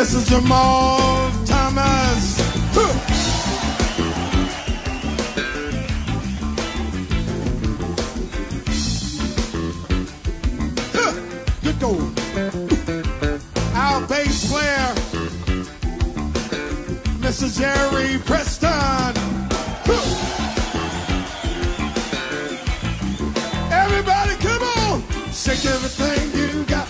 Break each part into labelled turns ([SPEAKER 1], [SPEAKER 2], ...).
[SPEAKER 1] This is Jamal Thomas. Good goal. Our bass player, Mr. Jerry Preston. Everybody, come on! Shake everything you got.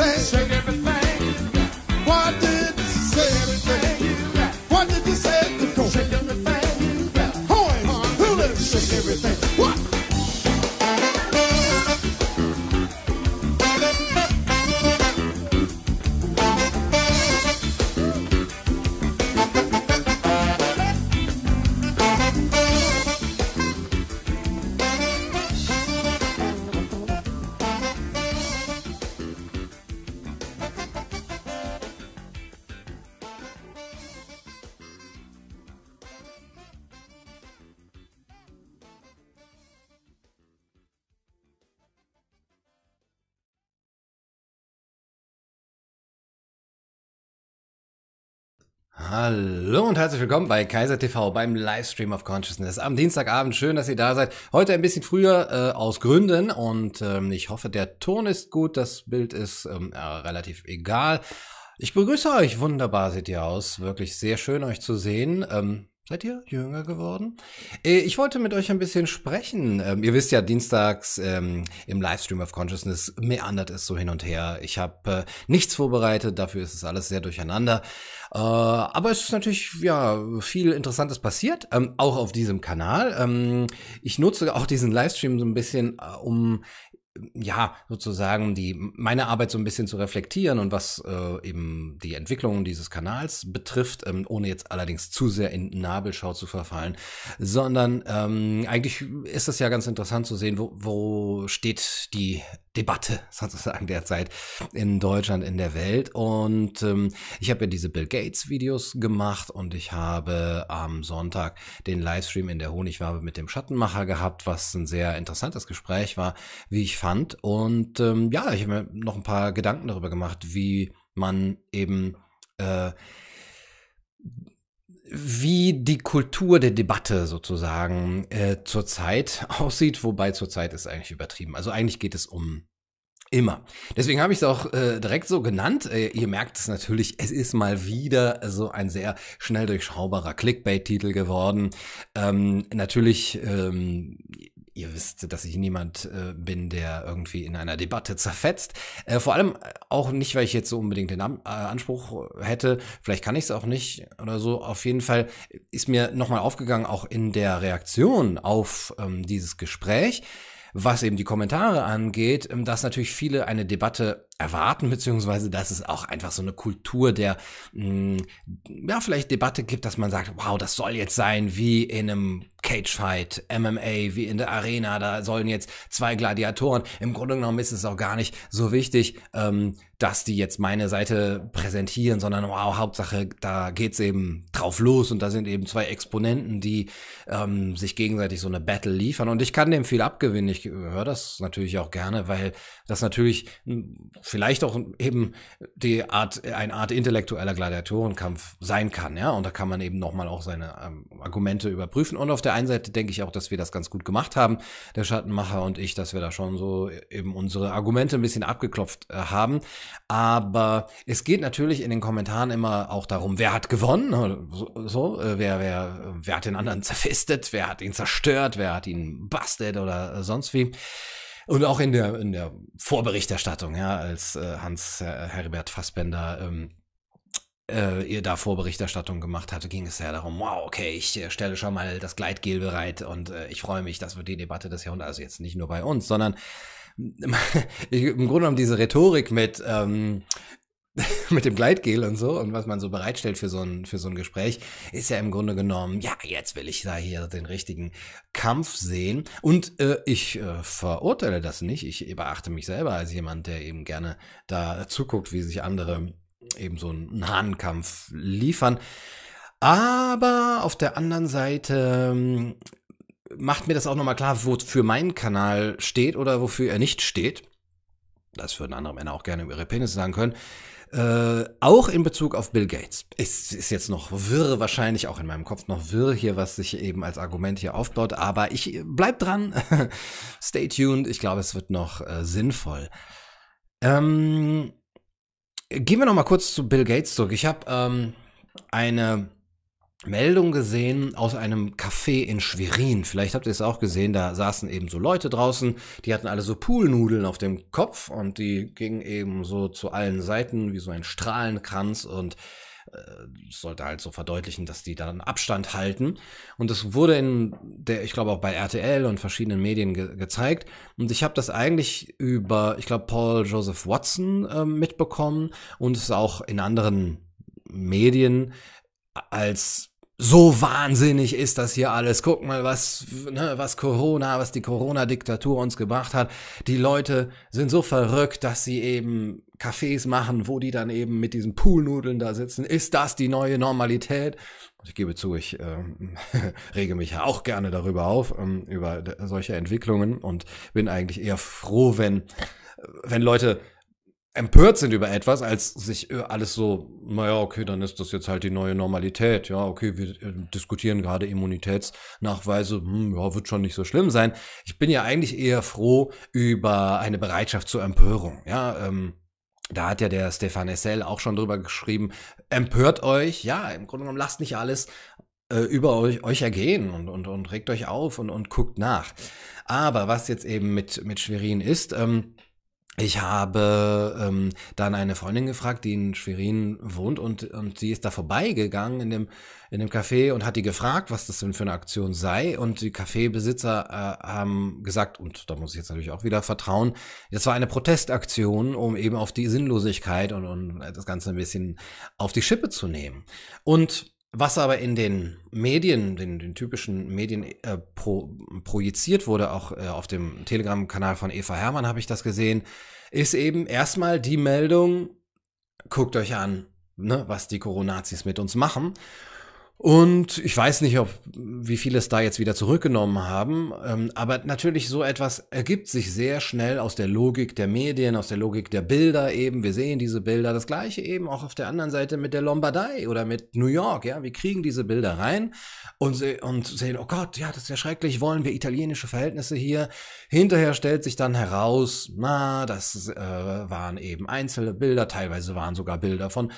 [SPEAKER 1] sei.
[SPEAKER 2] Hallo und herzlich willkommen bei Kaiser TV beim Livestream of Consciousness am Dienstagabend. Schön, dass ihr da seid. Heute ein bisschen früher äh, aus Gründen und ähm, ich hoffe, der Ton ist gut. Das Bild ist ähm, ja, relativ egal. Ich begrüße euch. Wunderbar seht ihr aus. Wirklich sehr schön, euch zu sehen. Ähm, Seid ihr jünger geworden? Äh, Ich wollte mit euch ein bisschen sprechen. Ähm, ihr wisst ja, dienstags ähm, im Livestream of Consciousness meandert es so hin und her. Ich habe äh, nichts vorbereitet, dafür ist es alles sehr durcheinander. Äh, aber es ist natürlich ja viel Interessantes passiert, ähm, auch auf diesem Kanal. Ich nutze auch diesen Livestream so ein bisschen, um ja, sozusagen die meine Arbeit so ein bisschen zu reflektieren und was äh, eben die Entwicklung dieses Kanals betrifft, ähm, ohne jetzt allerdings zu sehr in Nabelschau zu verfallen, sondern ähm, eigentlich ist es ja ganz interessant zu sehen, wo, wo steht die Debatte sozusagen derzeit in Deutschland, in der Welt. Und ähm, ich habe ja diese Bill Gates Videos gemacht und ich habe am Sonntag den Livestream in der Honigwabe mit dem Schattenmacher gehabt, was ein sehr interessantes Gespräch war, wie ich fand. Und ähm, ja, ich habe mir noch ein paar Gedanken darüber gemacht, wie man eben äh, wie die Kultur der Debatte sozusagen äh, zurzeit aussieht, wobei zurzeit ist eigentlich übertrieben. Also eigentlich geht es um Immer. Deswegen habe ich es auch äh, direkt so genannt. Äh, ihr merkt es natürlich, es ist mal wieder so ein sehr schnell durchschaubarer Clickbait-Titel geworden. Ähm, natürlich, ähm, ihr wisst, dass ich niemand äh, bin, der irgendwie in einer Debatte zerfetzt. Äh, vor allem auch nicht, weil ich jetzt so unbedingt den Am äh, Anspruch hätte. Vielleicht kann ich es auch nicht oder so. Auf jeden Fall ist mir nochmal aufgegangen, auch in der Reaktion auf ähm, dieses Gespräch was eben die Kommentare angeht, ähm, dass natürlich viele eine Debatte erwarten, beziehungsweise dass es auch einfach so eine Kultur der, mh, ja, vielleicht Debatte gibt, dass man sagt, wow, das soll jetzt sein wie in einem Cagefight, MMA, wie in der Arena, da sollen jetzt zwei Gladiatoren. Im Grunde genommen ist es auch gar nicht so wichtig, ähm, dass die jetzt meine Seite präsentieren, sondern wow, Hauptsache, da geht's eben drauf los und da sind eben zwei Exponenten, die ähm, sich gegenseitig so eine Battle liefern. Und ich kann dem viel abgewinnen. Ich höre das natürlich auch gerne, weil das natürlich vielleicht auch eben die Art, eine Art intellektueller Gladiatorenkampf sein kann, ja. Und da kann man eben nochmal auch seine ähm, Argumente überprüfen. Und auf der einen Seite denke ich auch, dass wir das ganz gut gemacht haben, der Schattenmacher und ich, dass wir da schon so eben unsere Argumente ein bisschen abgeklopft äh, haben. Aber es geht natürlich in den Kommentaren immer auch darum, wer hat gewonnen, so, so äh, wer, wer, wer hat den anderen zerfistet, wer hat ihn zerstört, wer hat ihn busted oder sonst wie. Und auch in der, in der Vorberichterstattung, ja, als äh, Hans äh, Herbert Fassbender ähm, äh, ihr da Vorberichterstattung gemacht hatte, ging es ja darum, wow, okay, ich äh, stelle schon mal das Gleitgel bereit und äh, ich freue mich, das wird die Debatte des Jahrhunderts, also jetzt nicht nur bei uns, sondern im Grunde genommen diese Rhetorik mit, ähm, mit dem Gleitgel und so und was man so bereitstellt für so ein, für so ein Gespräch, ist ja im Grunde genommen, ja, jetzt will ich da hier den richtigen Kampf sehen. Und äh, ich äh, verurteile das nicht. Ich beachte mich selber als jemand, der eben gerne da zuguckt, wie sich andere eben so einen Hahnkampf liefern. Aber auf der anderen Seite ähm, macht mir das auch nochmal klar, wofür mein Kanal steht oder wofür er nicht steht. Das würden andere Männer auch gerne über ihre Penisse sagen können. Äh, auch in Bezug auf Bill Gates. Es ist jetzt noch wirr, wahrscheinlich auch in meinem Kopf noch wirr hier, was sich eben als Argument hier aufbaut, aber ich bleib dran. Stay tuned. Ich glaube, es wird noch äh, sinnvoll. Ähm, gehen wir noch mal kurz zu Bill Gates zurück. Ich habe ähm, eine Meldung gesehen aus einem Café in Schwerin. Vielleicht habt ihr es auch gesehen, da saßen eben so Leute draußen, die hatten alle so Poolnudeln auf dem Kopf und die gingen eben so zu allen Seiten wie so ein Strahlenkranz und äh, sollte halt so verdeutlichen, dass die dann Abstand halten. Und das wurde in der, ich glaube auch bei RTL und verschiedenen Medien ge gezeigt. Und ich habe das eigentlich über, ich glaube, Paul Joseph Watson äh, mitbekommen und es auch in anderen Medien als so wahnsinnig ist das hier alles. Guck mal, was, ne, was Corona, was die Corona-Diktatur uns gebracht hat. Die Leute sind so verrückt, dass sie eben Cafés machen, wo die dann eben mit diesen Poolnudeln da sitzen. Ist das die neue Normalität? Ich gebe zu, ich äh, rege mich ja auch gerne darüber auf, ähm, über solche Entwicklungen und bin eigentlich eher froh, wenn, wenn Leute empört sind über etwas, als sich äh, alles so, naja, okay, dann ist das jetzt halt die neue Normalität. Ja, okay, wir äh, diskutieren gerade Immunitätsnachweise, hm, ja, wird schon nicht so schlimm sein. Ich bin ja eigentlich eher froh über eine Bereitschaft zur Empörung. Ja, ähm, da hat ja der Stefan Essel auch schon drüber geschrieben, empört euch, ja, im Grunde genommen lasst nicht alles äh, über euch, euch ergehen und, und, und regt euch auf und, und guckt nach. Aber was jetzt eben mit, mit Schwerin ist, ähm, ich habe ähm, dann eine Freundin gefragt, die in Schwerin wohnt und, und sie ist da vorbeigegangen in dem, in dem Café und hat die gefragt, was das denn für eine Aktion sei. Und die Kaffeebesitzer äh, haben gesagt, und da muss ich jetzt natürlich auch wieder vertrauen, das war eine Protestaktion, um eben auf die Sinnlosigkeit und, und das Ganze ein bisschen auf die Schippe zu nehmen. Und was aber in den Medien, den, den typischen Medien äh, pro, projiziert wurde, auch äh, auf dem Telegram-Kanal von Eva Hermann habe ich das gesehen, ist eben erstmal die Meldung, guckt euch an, ne, was die Coronazis mit uns machen. Und ich weiß nicht, ob wie viele es da jetzt wieder zurückgenommen haben, ähm, aber natürlich so etwas ergibt sich sehr schnell aus der Logik der Medien, aus der Logik der Bilder eben. Wir sehen diese Bilder, das gleiche eben auch auf der anderen Seite mit der Lombardei oder mit New York. Ja, wir kriegen diese Bilder rein und, se und sehen, oh Gott, ja, das ist ja schrecklich. Wollen wir italienische Verhältnisse hier? Hinterher stellt sich dann heraus, na, das äh, waren eben einzelne Bilder, teilweise waren sogar Bilder von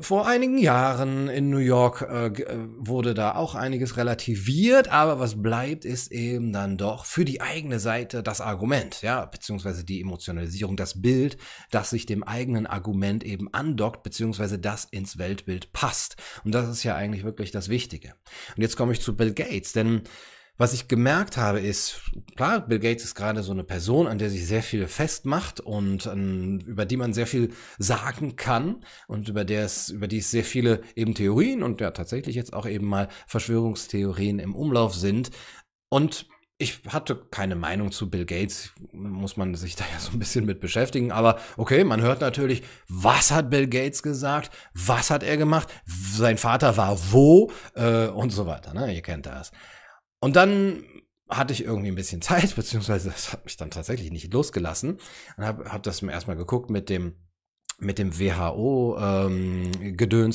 [SPEAKER 2] vor einigen Jahren in New York äh, äh, wurde da auch einiges relativiert, aber was bleibt, ist eben dann doch für die eigene Seite das Argument, ja, beziehungsweise die Emotionalisierung, das Bild, das sich dem eigenen Argument eben andockt, beziehungsweise das ins Weltbild passt. Und das ist ja eigentlich wirklich das Wichtige. Und jetzt komme ich zu Bill Gates, denn was ich gemerkt habe, ist, klar, Bill Gates ist gerade so eine Person, an der sich sehr viel festmacht und an, über die man sehr viel sagen kann und über, der es, über die es sehr viele eben Theorien und ja tatsächlich jetzt auch eben mal Verschwörungstheorien im Umlauf sind. Und ich hatte keine Meinung zu Bill Gates, muss man sich da ja so ein bisschen mit beschäftigen. Aber okay, man hört natürlich, was hat Bill Gates gesagt, was hat er gemacht, sein Vater war wo äh, und so weiter. Ne? Ihr kennt das. Und dann hatte ich irgendwie ein bisschen Zeit, beziehungsweise das hat mich dann tatsächlich nicht losgelassen. Und habe hab das mir erstmal geguckt mit dem mit dem WHO ähm,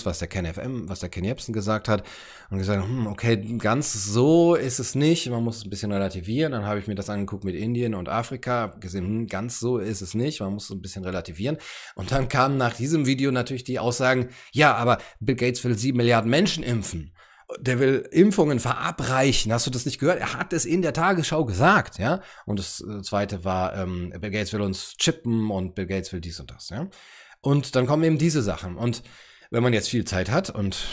[SPEAKER 2] was der Ken FM, was der Ken Jebsen gesagt hat und gesagt, hm, okay, ganz so ist es nicht, man muss es ein bisschen relativieren. Dann habe ich mir das angeguckt mit Indien und Afrika, gesehen, hm, ganz so ist es nicht, man muss es ein bisschen relativieren. Und dann kamen nach diesem Video natürlich die Aussagen, ja, aber Bill Gates will sieben Milliarden Menschen impfen der will Impfungen verabreichen. Hast du das nicht gehört? Er hat es in der Tagesschau gesagt, ja. Und das äh, zweite war, ähm, Bill Gates will uns chippen und Bill Gates will dies und das, ja. Und dann kommen eben diese Sachen. Und wenn man jetzt viel Zeit hat und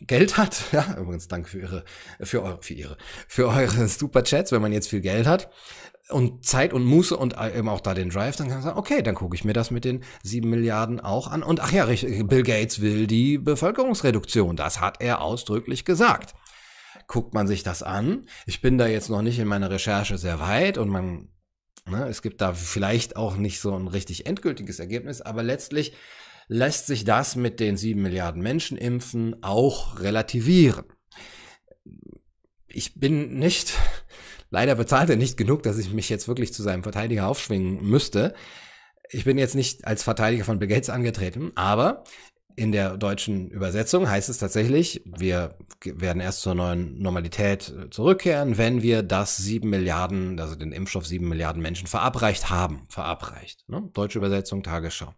[SPEAKER 2] Geld hat, ja, übrigens danke für ihre, für eure, für ihre, für eure Superchats, wenn man jetzt viel Geld hat und Zeit und Muße und eben auch da den Drive, dann kann man sagen, okay, dann gucke ich mir das mit den sieben Milliarden auch an. Und ach ja, Bill Gates will die Bevölkerungsreduktion. Das hat er ausdrücklich gesagt. Guckt man sich das an. Ich bin da jetzt noch nicht in meiner Recherche sehr weit und man, ne, es gibt da vielleicht auch nicht so ein richtig endgültiges Ergebnis, aber letztlich lässt sich das mit den sieben Milliarden Menschen impfen auch relativieren. Ich bin nicht, leider bezahlt er nicht genug, dass ich mich jetzt wirklich zu seinem Verteidiger aufschwingen müsste. Ich bin jetzt nicht als Verteidiger von Bill Gates angetreten, aber in der deutschen Übersetzung heißt es tatsächlich, wir werden erst zur neuen Normalität äh, zurückkehren, wenn wir das sieben Milliarden, also den Impfstoff sieben Milliarden Menschen verabreicht haben. Verabreicht. Ne? Deutsche Übersetzung, Tagesschau.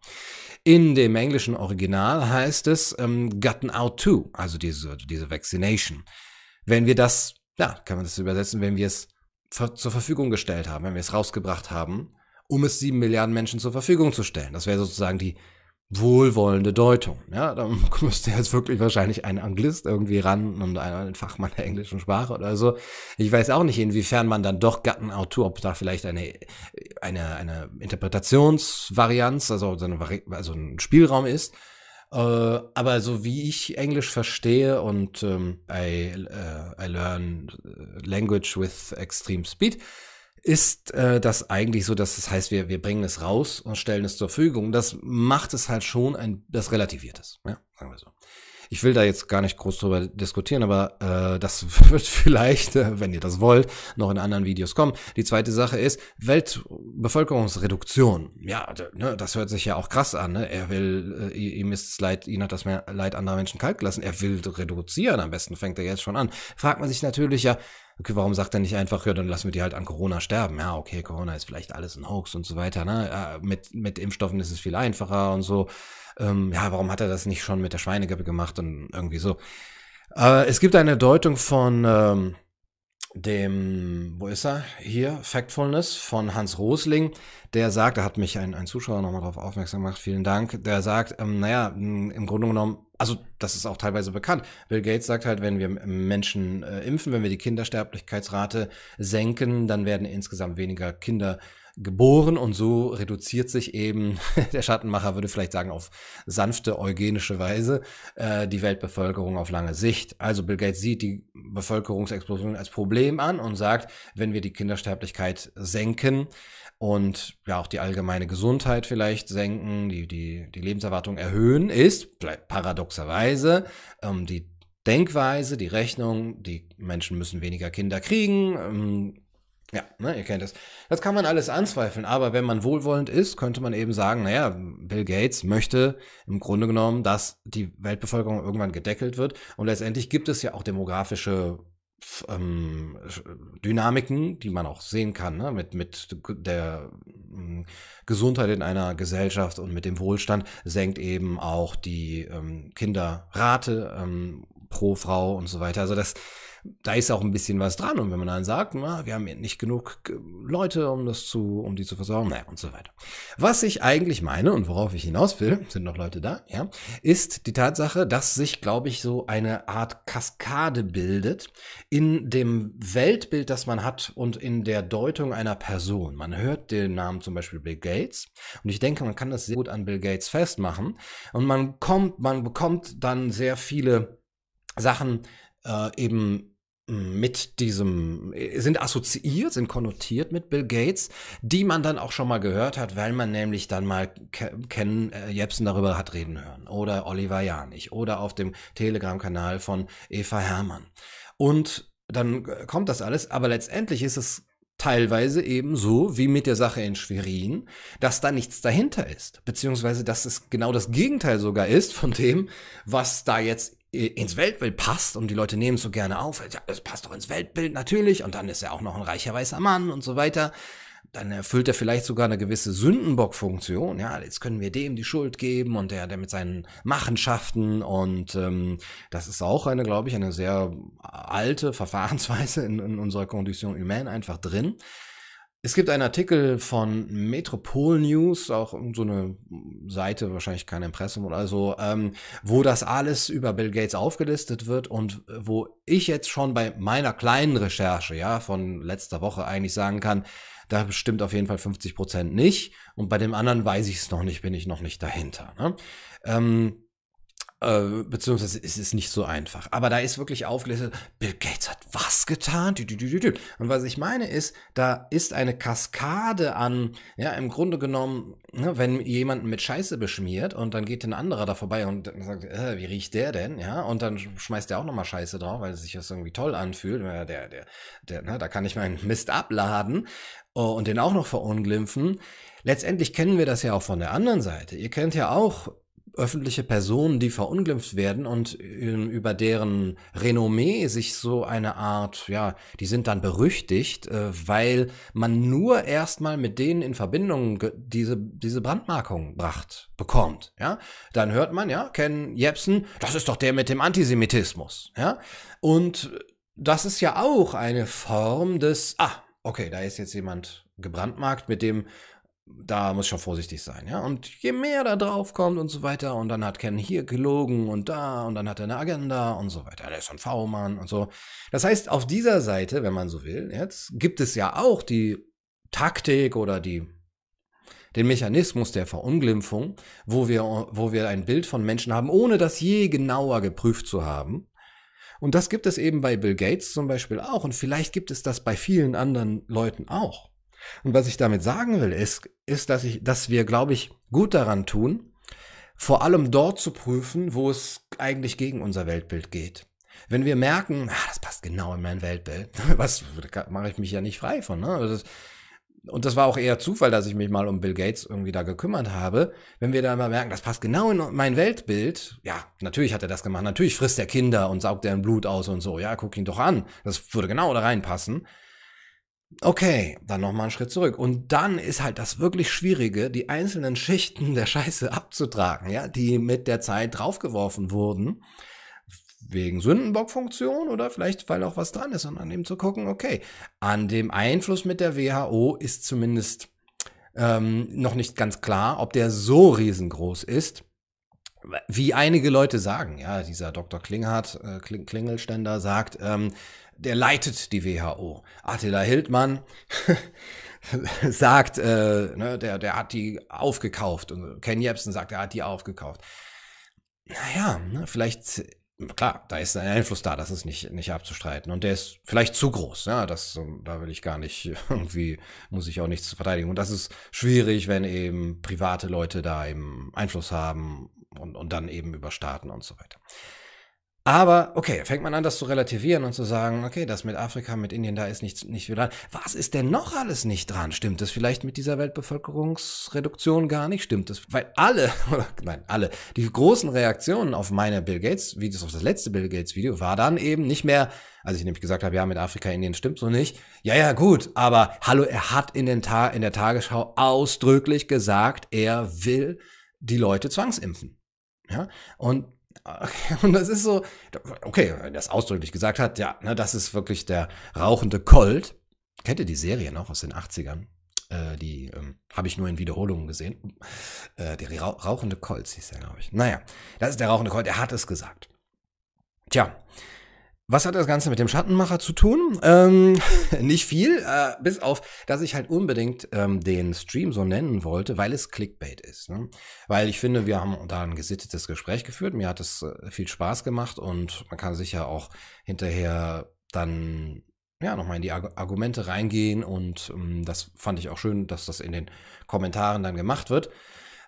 [SPEAKER 2] In dem englischen Original heißt es ähm, gotten out to, also diese, diese Vaccination. Wenn wir das, ja, kann man das übersetzen, wenn wir es zur Verfügung gestellt haben, wenn wir es rausgebracht haben, um es sieben Milliarden Menschen zur Verfügung zu stellen. Das wäre sozusagen die wohlwollende Deutung. Ja, da müsste jetzt wirklich wahrscheinlich ein Anglist irgendwie ran und ein Fachmann der englischen Sprache oder so. Ich weiß auch nicht, inwiefern man dann doch Gattenautor, ob da vielleicht eine, eine, eine Interpretationsvarianz, also, so eine, also ein Spielraum ist. Äh, aber so wie ich Englisch verstehe und ähm, I, uh, I learn language with extreme speed, ist äh, das eigentlich so, dass das heißt, wir, wir bringen es raus und stellen es zur Verfügung. Das macht es halt schon ein, das relativiert es, ja, sagen wir so. Ich will da jetzt gar nicht groß drüber diskutieren, aber äh, das wird vielleicht, äh, wenn ihr das wollt, noch in anderen Videos kommen. Die zweite Sache ist Weltbevölkerungsreduktion. Ja, ne, das hört sich ja auch krass an. Ne? Er will, äh, ihm ist es leid, ihn hat das mehr Leid anderer Menschen kalt gelassen. Er will reduzieren. Am besten fängt er jetzt schon an. Fragt man sich natürlich ja, okay, warum sagt er nicht einfach, ja, dann lassen wir die halt an Corona sterben? Ja, okay, Corona ist vielleicht alles ein Hoax und so weiter. Ne? Ja, mit, mit Impfstoffen ist es viel einfacher und so. Ähm, ja, warum hat er das nicht schon mit der Schweinegrippe gemacht und irgendwie so? Äh, es gibt eine Deutung von ähm, dem, wo ist er? Hier, Factfulness von Hans Rosling, der sagt, da hat mich ein, ein Zuschauer nochmal darauf aufmerksam gemacht, vielen Dank, der sagt, ähm, naja, im Grunde genommen, also das ist auch teilweise bekannt. Bill Gates sagt halt, wenn wir Menschen äh, impfen, wenn wir die Kindersterblichkeitsrate senken, dann werden insgesamt weniger Kinder geboren und so reduziert sich eben, der Schattenmacher würde vielleicht sagen, auf sanfte eugenische Weise äh, die Weltbevölkerung auf lange Sicht. Also Bill Gates sieht die Bevölkerungsexplosion als Problem an und sagt, wenn wir die Kindersterblichkeit senken, und ja auch die allgemeine Gesundheit vielleicht senken, die, die, die Lebenserwartung erhöhen, ist paradoxerweise ähm, die Denkweise, die Rechnung, die Menschen müssen weniger Kinder kriegen. Ähm, ja, ne, ihr kennt das. Das kann man alles anzweifeln, aber wenn man wohlwollend ist, könnte man eben sagen, naja, Bill Gates möchte im Grunde genommen, dass die Weltbevölkerung irgendwann gedeckelt wird. Und letztendlich gibt es ja auch demografische ähm, Dynamiken, die man auch sehen kann, ne? mit, mit der ähm, Gesundheit in einer Gesellschaft und mit dem Wohlstand, senkt eben auch die ähm, Kinderrate ähm, pro Frau und so weiter. Also das da ist auch ein bisschen was dran. Und wenn man dann sagt, na, wir haben nicht genug Leute, um das zu, um die zu versorgen, naja, und so weiter. Was ich eigentlich meine und worauf ich hinaus will, sind noch Leute da, ja, ist die Tatsache, dass sich, glaube ich, so eine Art Kaskade bildet in dem Weltbild, das man hat und in der Deutung einer Person. Man hört den Namen zum Beispiel Bill Gates und ich denke, man kann das sehr gut an Bill Gates festmachen und man kommt, man bekommt dann sehr viele Sachen äh, eben mit diesem, sind assoziiert, sind konnotiert mit Bill Gates, die man dann auch schon mal gehört hat, weil man nämlich dann mal Ken äh, Jepsen darüber hat reden hören oder Oliver Janich oder auf dem Telegram-Kanal von Eva Hermann. Und dann kommt das alles, aber letztendlich ist es teilweise eben so wie mit der Sache in Schwerin, dass da nichts dahinter ist, beziehungsweise dass es genau das Gegenteil sogar ist von dem, was da jetzt ins Weltbild passt und die Leute nehmen es so gerne auf. Ja, das passt doch ins Weltbild natürlich und dann ist er auch noch ein reicher weißer Mann und so weiter. Dann erfüllt er vielleicht sogar eine gewisse Sündenbock-Funktion. Ja, jetzt können wir dem die Schuld geben und der, der mit seinen Machenschaften und ähm, das ist auch eine, glaube ich, eine sehr alte Verfahrensweise in, in unserer Condition humaine einfach drin. Es gibt einen Artikel von Metropol News, auch so eine Seite, wahrscheinlich kein Impressum oder so, ähm, wo das alles über Bill Gates aufgelistet wird und wo ich jetzt schon bei meiner kleinen Recherche, ja, von letzter Woche eigentlich sagen kann, da bestimmt auf jeden Fall 50 Prozent nicht. Und bei dem anderen weiß ich es noch nicht, bin ich noch nicht dahinter. Ne? Ähm, äh, beziehungsweise ist es nicht so einfach. Aber da ist wirklich aufgelistet, Bill Gates hat was getan? Und was ich meine ist, da ist eine Kaskade an, ja, im Grunde genommen, ne, wenn jemanden mit Scheiße beschmiert und dann geht ein anderer da vorbei und sagt, äh, wie riecht der denn? Ja, und dann schmeißt der auch nochmal Scheiße drauf, weil sich das irgendwie toll anfühlt. Ja, der, der, der, ne, da kann ich meinen Mist abladen oh, und den auch noch verunglimpfen. Letztendlich kennen wir das ja auch von der anderen Seite. Ihr kennt ja auch öffentliche Personen, die verunglimpft werden und ähm, über deren Renommee sich so eine Art, ja, die sind dann berüchtigt, äh, weil man nur erstmal mit denen in Verbindung diese, diese Brandmarkung bracht, bekommt, ja. Dann hört man, ja, Ken Jebsen, das ist doch der mit dem Antisemitismus, ja. Und das ist ja auch eine Form des, ah, okay, da ist jetzt jemand gebrandmarkt, mit dem da muss schon vorsichtig sein, ja. Und je mehr da drauf kommt und so weiter, und dann hat Ken hier gelogen und da, und dann hat er eine Agenda und so weiter. Der ist ein V-Mann und so. Das heißt, auf dieser Seite, wenn man so will, jetzt gibt es ja auch die Taktik oder die den Mechanismus der Verunglimpfung, wo wir, wo wir ein Bild von Menschen haben, ohne das je genauer geprüft zu haben. Und das gibt es eben bei Bill Gates zum Beispiel auch. Und vielleicht gibt es das bei vielen anderen Leuten auch. Und was ich damit sagen will, ist, ist, dass ich, dass wir, glaube ich, gut daran tun, vor allem dort zu prüfen, wo es eigentlich gegen unser Weltbild geht. Wenn wir merken, ah, das passt genau in mein Weltbild, was mache ich mich ja nicht frei von. Ne? Also das, und das war auch eher Zufall, dass ich mich mal um Bill Gates irgendwie da gekümmert habe. Wenn wir da mal merken, das passt genau in mein Weltbild, ja, natürlich hat er das gemacht, natürlich frisst er Kinder und saugt deren Blut aus und so, ja, guck ihn doch an, das würde genau da reinpassen. Okay, dann nochmal einen Schritt zurück. Und dann ist halt das wirklich Schwierige, die einzelnen Schichten der Scheiße abzutragen, ja, die mit der Zeit draufgeworfen wurden. Wegen Sündenbockfunktion oder vielleicht, weil auch was dran ist, und an dem zu gucken, okay, an dem Einfluss mit der WHO ist zumindest ähm, noch nicht ganz klar, ob der so riesengroß ist, wie einige Leute sagen. Ja, dieser Dr. Klinghardt, äh, Klingelständer sagt, ähm, der leitet die WHO. Attila Hildmann sagt, äh, ne, der, der hat die aufgekauft. Und Ken Jebsen sagt, er hat die aufgekauft. Naja, ne, vielleicht, klar, da ist ein Einfluss da, das ist nicht, nicht abzustreiten. Und der ist vielleicht zu groß. Ja, das, da will ich gar nicht, irgendwie muss ich auch nichts verteidigen. Und das ist schwierig, wenn eben private Leute da eben Einfluss haben und, und dann eben über Staaten und so weiter. Aber okay, fängt man an, das zu relativieren und zu sagen, okay, das mit Afrika, mit Indien, da ist nichts nicht viel dran. Was ist denn noch alles nicht dran? Stimmt es vielleicht mit dieser Weltbevölkerungsreduktion gar nicht? Stimmt es? Weil alle, oder nein, alle, die großen Reaktionen auf meine Bill Gates Videos, auf das letzte Bill Gates Video, war dann eben nicht mehr, als ich nämlich gesagt habe, ja, mit Afrika, Indien stimmt so nicht. Ja, ja, gut, aber hallo, er hat in, den Ta in der Tagesschau ausdrücklich gesagt, er will die Leute zwangsimpfen. Ja, und Und das ist so, okay, wenn er das ausdrücklich gesagt hat, ja, ne, das ist wirklich der rauchende Colt. Kennt ihr die Serie noch aus den 80ern? Äh, die ähm, habe ich nur in Wiederholungen gesehen. Äh, der rauchende Colt hieß der, glaube ich. Naja, das ist der rauchende Colt, er hat es gesagt. Tja, was hat das Ganze mit dem Schattenmacher zu tun? Ähm, nicht viel, äh, bis auf, dass ich halt unbedingt ähm, den Stream so nennen wollte, weil es Clickbait ist. Ne? Weil ich finde, wir haben da ein gesittetes Gespräch geführt. Mir hat es äh, viel Spaß gemacht und man kann sicher auch hinterher dann ja nochmal in die Arg Argumente reingehen und ähm, das fand ich auch schön, dass das in den Kommentaren dann gemacht wird.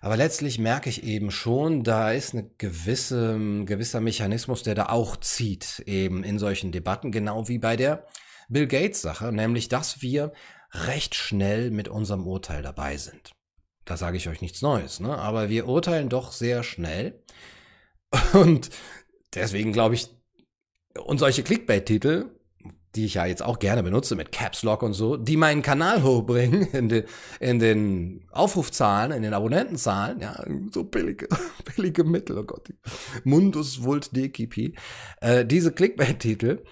[SPEAKER 2] Aber letztlich merke ich eben schon, da ist eine gewisse, ein gewisser Mechanismus, der da auch zieht, eben in solchen Debatten, genau wie bei der Bill Gates Sache, nämlich, dass wir recht schnell mit unserem Urteil dabei sind. Da sage ich euch nichts Neues, ne? aber wir urteilen doch sehr schnell. Und deswegen glaube ich, und solche Clickbait-Titel die ich ja jetzt auch gerne benutze mit Caps Lock und so, die meinen Kanal hochbringen in den, in den Aufrufzahlen, in den Abonnentenzahlen, ja, so billige, billige Mittel, oh Gott, Mundus Vult Decipi, äh, diese Clickbait-Titel,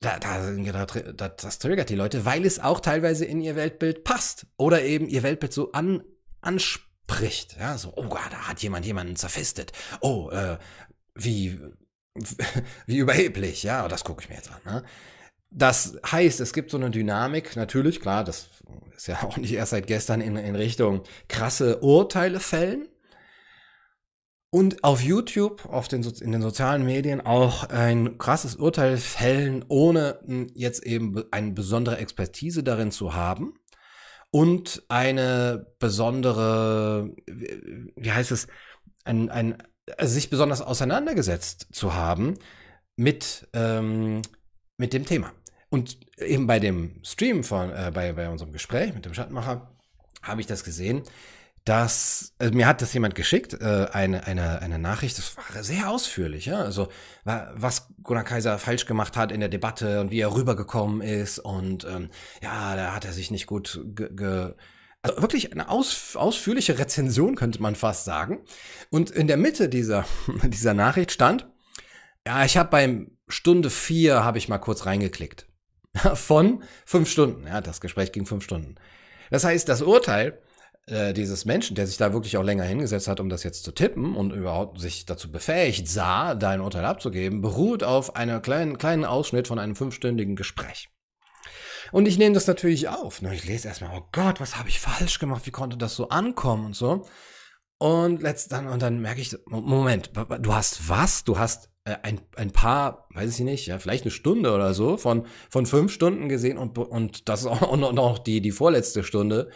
[SPEAKER 2] da, da, da, das triggert die Leute, weil es auch teilweise in ihr Weltbild passt oder eben ihr Weltbild so an, anspricht. Ja, so, oh, da hat jemand jemanden zerfistet. Oh, äh, wie, wie überheblich, ja, das gucke ich mir jetzt an. Ne? Das heißt, es gibt so eine Dynamik, natürlich, klar, das ist ja auch nicht erst seit gestern in, in Richtung krasse Urteile fällen. Und auf YouTube, auf den, in den sozialen Medien auch ein krasses Urteil fällen, ohne jetzt eben eine besondere Expertise darin zu haben und eine besondere, wie heißt es, ein, ein, also sich besonders auseinandergesetzt zu haben mit, ähm, mit dem Thema. Und eben bei dem Stream von, äh, bei, bei unserem Gespräch mit dem Schattenmacher habe ich das gesehen, dass also mir hat das jemand geschickt, äh, eine, eine, eine Nachricht, das war sehr ausführlich, ja. Also was Gunnar Kaiser falsch gemacht hat in der Debatte und wie er rübergekommen ist und ähm, ja, da hat er sich nicht gut ge, ge also wirklich eine aus, ausführliche Rezension, könnte man fast sagen. Und in der Mitte dieser, dieser Nachricht stand, ja, ich habe beim Stunde vier habe ich mal kurz reingeklickt. Von fünf Stunden. Ja, das Gespräch ging fünf Stunden. Das heißt, das Urteil äh, dieses Menschen, der sich da wirklich auch länger hingesetzt hat, um das jetzt zu tippen und überhaupt sich dazu befähigt sah, da Urteil abzugeben, beruht auf einem kleinen, kleinen Ausschnitt von einem fünfstündigen Gespräch. Und ich nehme das natürlich auf. Ich lese erstmal, oh Gott, was habe ich falsch gemacht? Wie konnte das so ankommen und so? Und letzt dann, und dann merke ich, Moment, du hast was? Du hast ein, ein paar, weiß ich nicht, ja, vielleicht eine Stunde oder so von, von fünf Stunden gesehen und, und das ist auch noch die, die vorletzte Stunde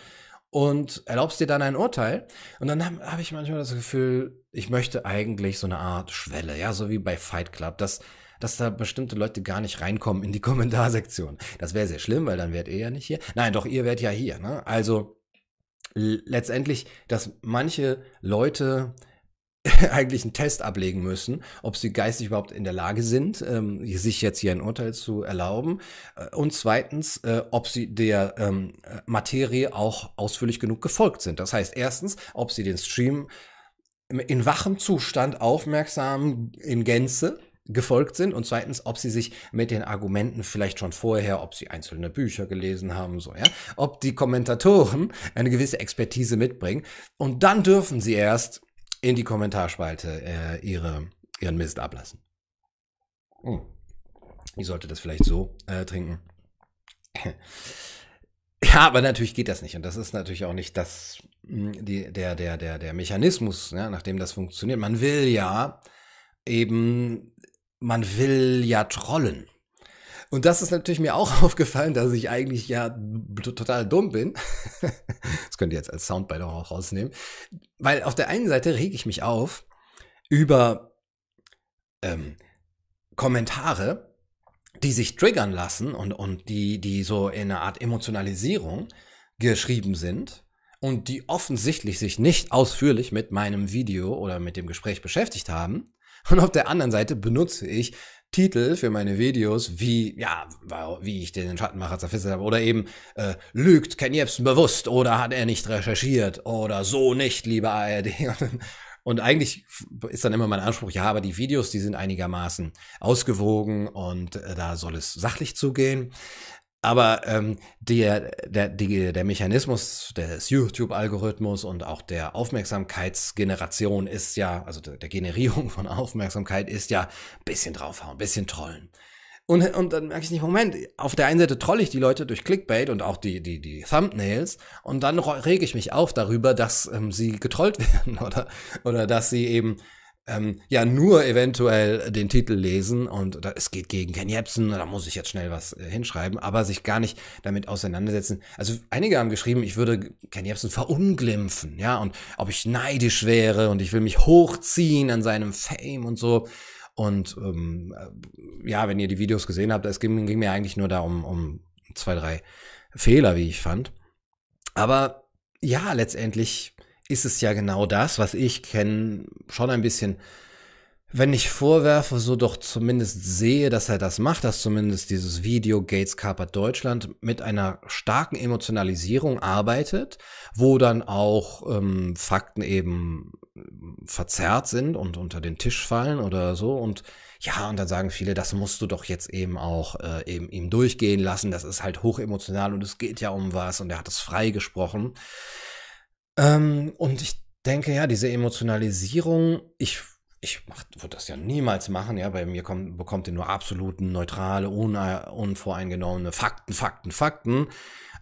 [SPEAKER 2] und erlaubst dir dann ein Urteil. Und dann habe hab ich manchmal das Gefühl, ich möchte eigentlich so eine Art Schwelle, ja, so wie bei Fight Club, dass, dass da bestimmte Leute gar nicht reinkommen in die Kommentarsektion. Das wäre sehr schlimm, weil dann wärt ihr ja nicht hier. Nein, doch, ihr wärt ja hier, ne? Also letztendlich, dass manche Leute eigentlich einen Test ablegen müssen, ob sie geistig überhaupt in der Lage sind, ähm, sich jetzt hier ein Urteil zu erlauben. Äh, und zweitens, äh, ob sie der ähm, Materie auch ausführlich genug gefolgt sind. Das heißt, erstens, ob sie den Stream in wachem Zustand aufmerksam in Gänze gefolgt sind und zweitens, ob sie sich mit den Argumenten vielleicht schon vorher, ob sie einzelne Bücher gelesen haben, so, ja, ob die Kommentatoren eine gewisse Expertise mitbringen und dann dürfen sie erst in die Kommentarspalte äh, ihre, ihren Mist ablassen. Hm. Ich sollte das vielleicht so äh, trinken. Ja, aber natürlich geht das nicht. Und das ist natürlich auch nicht das, hm, die, der, der, der, der Mechanismus, ja, nach dem das funktioniert. Man will ja eben, man will ja trollen. Und das ist natürlich mir auch aufgefallen, dass ich eigentlich ja total dumm bin. das könnt ihr jetzt als Soundbite auch rausnehmen. Weil auf der einen Seite reg ich mich auf über ähm, Kommentare, die sich triggern lassen und, und die, die so in einer Art Emotionalisierung geschrieben sind und die offensichtlich sich nicht ausführlich mit meinem Video oder mit dem Gespräch beschäftigt haben. Und auf der anderen Seite benutze ich Titel für meine Videos, wie, ja, wie ich den Schattenmacher zerfisselt habe, oder eben, äh, lügt Ken Jebsen bewusst, oder hat er nicht recherchiert, oder so nicht, liebe ARD. Und eigentlich ist dann immer mein Anspruch, ja, aber die Videos, die sind einigermaßen ausgewogen und äh, da soll es sachlich zugehen. Aber ähm, der, der, die, der Mechanismus des YouTube-Algorithmus und auch der Aufmerksamkeitsgeneration ist ja, also der, Generierung von Aufmerksamkeit ist ja bisschen draufhauen, bisschen trollen. Und, und dann merke ich nicht, Moment, auf der einen Seite trolle ich die Leute durch Clickbait und auch die, die, die Thumbnails und dann rege ich mich auf darüber, dass ähm, sie getrollt werden oder, oder dass sie eben ähm, ja nur eventuell den Titel lesen und da, es geht gegen Ken Jebsen, da muss ich jetzt schnell was äh, hinschreiben, aber sich gar nicht damit auseinandersetzen. Also einige haben geschrieben, ich würde Ken Jebsen verunglimpfen, ja, und ob ich neidisch wäre und ich will mich hochziehen an seinem Fame und so. Und ähm, äh, ja, wenn ihr die Videos gesehen habt, es ging, ging mir eigentlich nur da um, um zwei, drei Fehler, wie ich fand. Aber ja, letztendlich ist es ja genau das, was ich kenne, schon ein bisschen, wenn ich vorwerfe, so doch zumindest sehe, dass er das macht, dass zumindest dieses Video Gates kapert Deutschland mit einer starken Emotionalisierung arbeitet, wo dann auch ähm, Fakten eben verzerrt sind und unter den Tisch fallen oder so und Ja, und dann sagen viele, das musst du doch jetzt eben auch äh, eben ihm durchgehen lassen. Das ist halt hochemotional und es geht ja um was und er hat es freigesprochen. Ähm, und ich denke, ja, diese Emotionalisierung, ich ich würde das ja niemals machen, ja, bei mir kommt, bekommt ihr nur absoluten, neutrale, unvoreingenommene Fakten, Fakten, Fakten.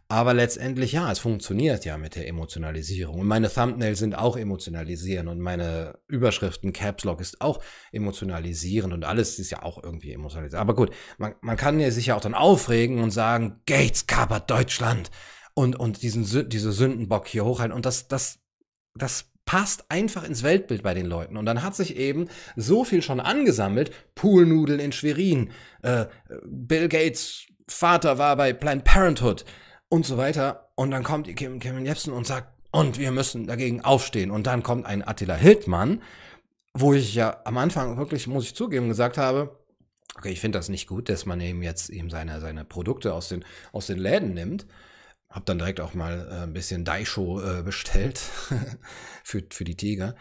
[SPEAKER 2] Aber letztendlich, ja, es funktioniert ja mit der Emotionalisierung. Und meine Thumbnails sind auch emotionalisieren und meine Überschriften, Caps Lock ist auch emotionalisierend und alles ist ja auch irgendwie emotionalisierend. Aber gut, man, man kann ja sich ja auch dann aufregen und sagen, Gates kapert Deutschland und, und diesen, diese Sündenbock hier hochhalten. Und das, das, das passt einfach ins Weltbild bei den Leuten. Und dann hat sich eben so viel schon angesammelt. Poolnudeln in Schwerin, äh, Bill Gates Vater war bei Planned Parenthood und so weiter. Und dann kommt Kim, Kevin Jepsen und sagt, und wir müssen dagegen aufstehen. Und dann kommt ein Attila Hildmann, wo ich ja am Anfang wirklich, muss ich zugeben, gesagt habe, okay, ich finde das nicht gut, dass man eben jetzt eben seine, seine Produkte aus den, aus den Läden nimmt. Hab dann direkt auch mal äh, ein bisschen Daisho äh, bestellt für, für die Tiger.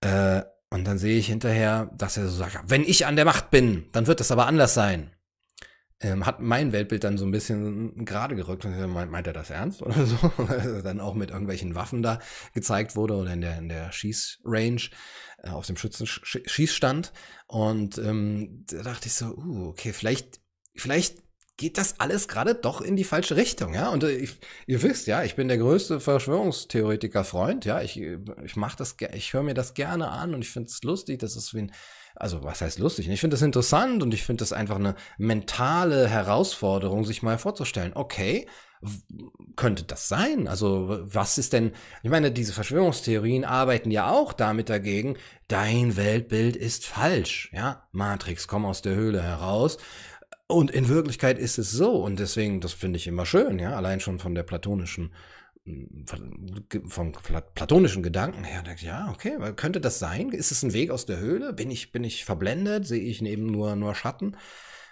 [SPEAKER 2] Äh, und dann sehe ich hinterher, dass er so sagt, wenn ich an der Macht bin, dann wird das aber anders sein ähm, hat mein Weltbild dann so ein bisschen gerade gerückt. Meint, meint er das ernst oder so? dann auch mit irgendwelchen Waffen da gezeigt wurde oder in der, in der Schießrange äh, auf dem Schützenschießstand. Und ähm, da dachte ich so, uh, okay, vielleicht, vielleicht geht das alles gerade doch in die falsche Richtung, ja. Und äh, ich, ihr wisst, ja, ich bin der größte Verschwörungstheoretiker-Freund, ja. Ich, ich mache das, ich höre mir das gerne an und ich finde es lustig. Das ist wie ein also was heißt lustig? Ich finde das interessant und ich finde das einfach eine mentale Herausforderung, sich mal vorzustellen, okay, könnte das sein? Also was ist denn, ich meine, diese Verschwörungstheorien arbeiten ja auch damit dagegen, dein Weltbild ist falsch, ja? Matrix, komm aus der Höhle heraus. Und in Wirklichkeit ist es so und deswegen, das finde ich immer schön, ja, allein schon von der platonischen vom platonischen Gedanken her denkt, ja, okay, könnte das sein? Ist es ein Weg aus der Höhle? Bin ich, bin ich verblendet? Sehe ich eben nur, nur Schatten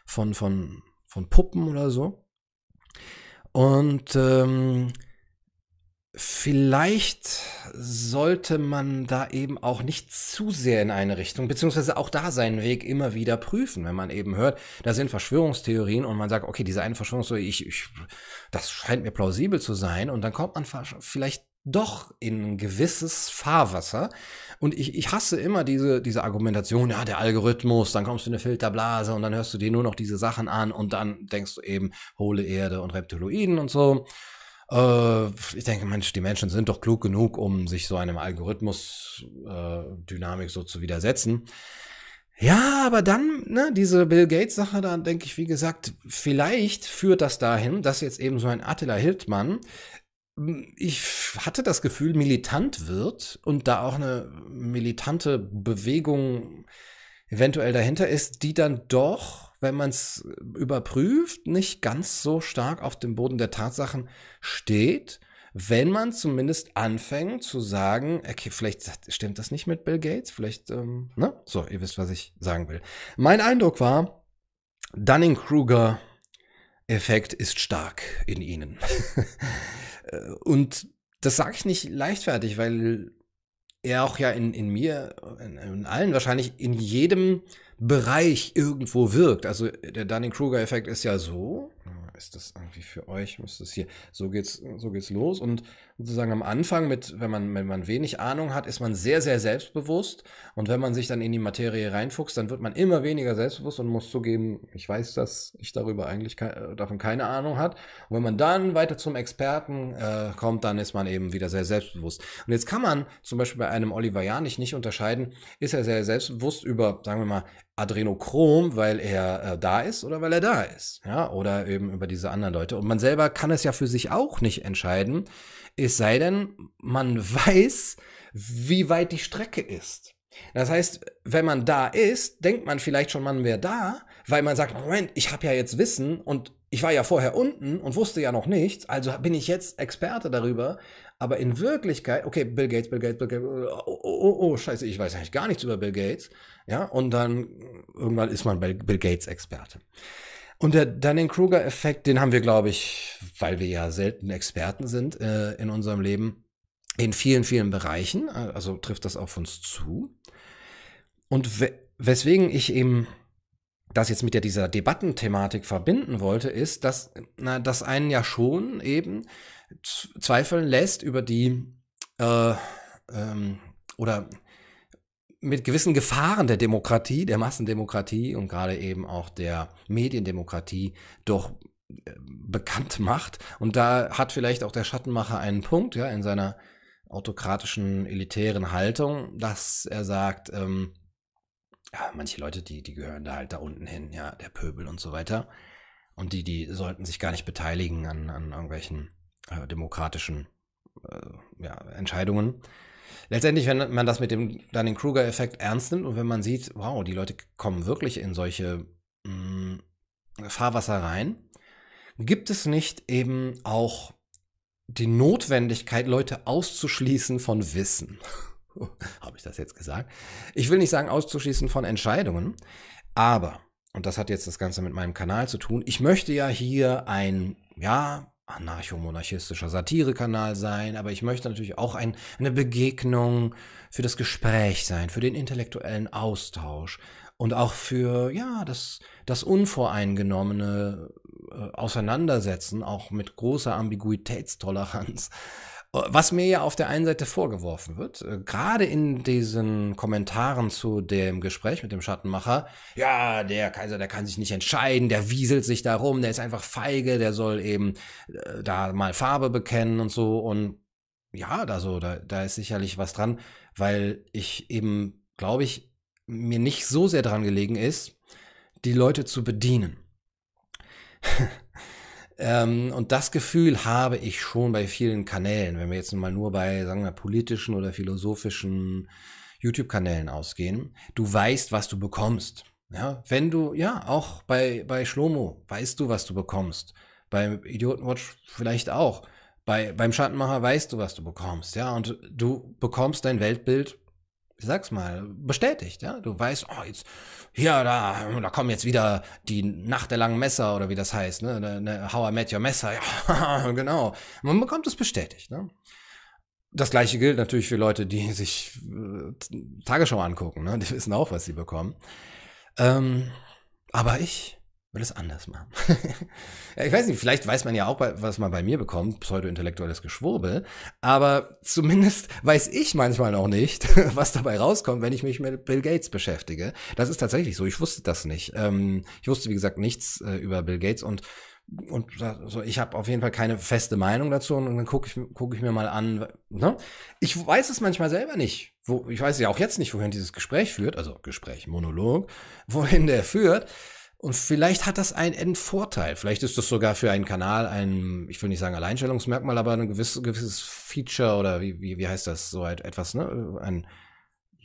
[SPEAKER 2] von, von, von Puppen oder so? Und ähm, Vielleicht sollte man da eben auch nicht zu sehr in eine Richtung, beziehungsweise auch da seinen Weg immer wieder prüfen, wenn man eben hört, da sind Verschwörungstheorien und man sagt, okay, diese eine Verschwörungstheorie, ich, ich, das scheint mir plausibel zu sein und dann kommt man vielleicht doch in ein gewisses Fahrwasser. Und ich, ich hasse immer diese, diese Argumentation, ja, der Algorithmus, dann kommst du in eine Filterblase und dann hörst du dir nur noch diese Sachen an und dann denkst du eben, hohle Erde und Reptiloiden und so. Äh, ich denke, Mensch, die Menschen sind doch klug genug, um sich so einem Algorithmus-Dynamik äh, so zu widersetzen. Ja, aber dann, ne, diese Bill Gates-Sache, da denke ich, wie gesagt, vielleicht führt das dahin, dass jetzt eben so ein Attila Hildmann, hm, ich hatte das Gefühl, militant wird und da auch eine militante Bewegung eventuell dahinter ist, die dann doch wenn man es überprüft, nicht ganz so stark auf dem Boden der Tatsachen steht, wenn man zumindest anfängt zu sagen, okay, vielleicht stimmt das nicht mit Bill Gates, vielleicht, ähm, ne? So, ihr wisst, was ich sagen will. Mein Eindruck war, Dunning-Kruger-Effekt ist stark in ihnen. Und das sage ich nicht leichtfertig, weil er auch ja in, in mir, in, in allen wahrscheinlich in jedem Bereich irgendwo wirkt. Also der Dunning-Kruger-Effekt ist ja so, ist das irgendwie für euch, müsste es hier, so geht's, so geht's los. Und sozusagen am Anfang mit, wenn man, wenn man wenig Ahnung hat, ist man sehr, sehr selbstbewusst. Und wenn man sich dann in die Materie reinfuchst, dann wird man immer weniger selbstbewusst und muss zugeben, ich weiß, dass ich darüber eigentlich ke äh, davon keine Ahnung hat. Und wenn man dann weiter zum Experten äh, kommt, dann ist man eben wieder sehr selbstbewusst. Und jetzt kann man zum Beispiel bei einem Oliver Janich nicht unterscheiden, ist er sehr selbstbewusst über, sagen wir mal, Adrenochrom, weil er äh, da ist oder weil er da ist. Ja, oder eben über diese anderen Leute. Und man selber kann es ja für sich auch nicht entscheiden, es sei denn, man weiß, wie weit die Strecke ist. Das heißt, wenn man da ist, denkt man vielleicht schon, man wäre da, weil man sagt, Moment, ich habe ja jetzt Wissen und ich war ja vorher unten und wusste ja noch nichts, also bin ich jetzt Experte darüber. Aber in Wirklichkeit, okay, Bill Gates, Bill Gates, Bill Gates, oh, oh, oh, oh scheiße, ich weiß eigentlich gar nichts über Bill Gates. Ja, und dann irgendwann ist man Bill Gates Experte. Und der Dunning-Kruger-Effekt, den haben wir, glaube ich, weil wir ja selten Experten sind äh, in unserem Leben, in vielen, vielen Bereichen. Also trifft das auf uns zu. Und we weswegen ich eben das jetzt mit der, dieser Debattenthematik verbinden wollte, ist, dass, na, dass einen ja schon eben zweifeln lässt über die äh, ähm, oder mit gewissen Gefahren der Demokratie, der Massendemokratie und gerade eben auch der Mediendemokratie doch äh, bekannt macht. Und da hat vielleicht auch der Schattenmacher einen Punkt, ja, in seiner autokratischen, elitären Haltung, dass er sagt, ähm, ja, manche Leute, die, die gehören da halt da unten hin, ja, der Pöbel und so weiter. Und die, die sollten sich gar nicht beteiligen an, an irgendwelchen äh, demokratischen äh, ja, Entscheidungen. Letztendlich, wenn man das mit dem Dunning-Kruger-Effekt ernst nimmt und wenn man sieht, wow, die Leute kommen wirklich in solche mh, mm, Fahrwasser rein, gibt es nicht eben auch die Notwendigkeit, Leute auszuschließen von Wissen. Habe ich das jetzt gesagt? Ich will nicht sagen auszuschließen von Entscheidungen, aber, und das hat jetzt das Ganze mit meinem Kanal zu tun, ich möchte ja hier ein, ja, anarcho-monarchistischer Satirekanal sein, aber ich möchte natürlich auch ein, eine Begegnung für das Gespräch sein, für den intellektuellen Austausch und auch für, ja, das, das unvoreingenommene äh, Auseinandersetzen, auch mit großer Ambiguitätstoleranz. Was mir ja auf der einen Seite vorgeworfen wird, äh, gerade in diesen Kommentaren zu dem Gespräch mit dem Schattenmacher, ja, der Kaiser, der kann sich nicht entscheiden, der wieselt sich da rum, der ist einfach feige, der soll eben äh, da mal Farbe bekennen und so. Und ja, da so, da, da ist sicherlich was dran, weil ich eben, glaube ich, mir nicht so sehr dran gelegen ist, die Leute zu bedienen. Ähm, und das Gefühl habe ich schon bei vielen Kanälen, wenn wir jetzt mal nur bei, sagen wir, politischen oder philosophischen YouTube-Kanälen ausgehen. Du weißt, was du bekommst. Ja, wenn du, ja, auch bei, bei Schlomo weißt du, was du bekommst. Beim Idiotenwatch vielleicht auch. Bei, beim Schattenmacher weißt du, was du bekommst, ja, und du bekommst dein Weltbild ich sag's mal, bestätigt, ja. Du weißt, oh, jetzt, hier, da, da kommen jetzt wieder die Nacht der langen Messer oder wie das heißt, ne, ne, ne How I Met Your Messer, ja, genau. Man bekommt es bestätigt, ne. Das gleiche gilt natürlich für Leute, die sich äh, Tagesschau angucken, ne, die wissen auch, was sie bekommen. Ähm, aber ich, will es anders machen. ja, ich weiß nicht, vielleicht weiß man ja auch, was man bei mir bekommt, pseudo-intellektuelles Geschwurbel, aber zumindest weiß ich manchmal noch nicht, was dabei rauskommt, wenn ich mich mit Bill Gates beschäftige. Das ist tatsächlich so, ich wusste das nicht. Ähm, ich wusste, wie gesagt, nichts äh, über Bill Gates und und so, ich habe auf jeden Fall keine feste Meinung dazu und dann gucke ich, guck ich mir mal an. Ne? Ich weiß es manchmal selber nicht. Wo, ich weiß ja auch jetzt nicht, wohin dieses Gespräch führt, also Gespräch, Monolog, wohin der führt. Und vielleicht hat das einen Vorteil. Vielleicht ist das sogar für einen Kanal ein, ich will nicht sagen Alleinstellungsmerkmal, aber ein gewisses, gewisses Feature oder wie, wie, wie heißt das so etwas, ne? Ein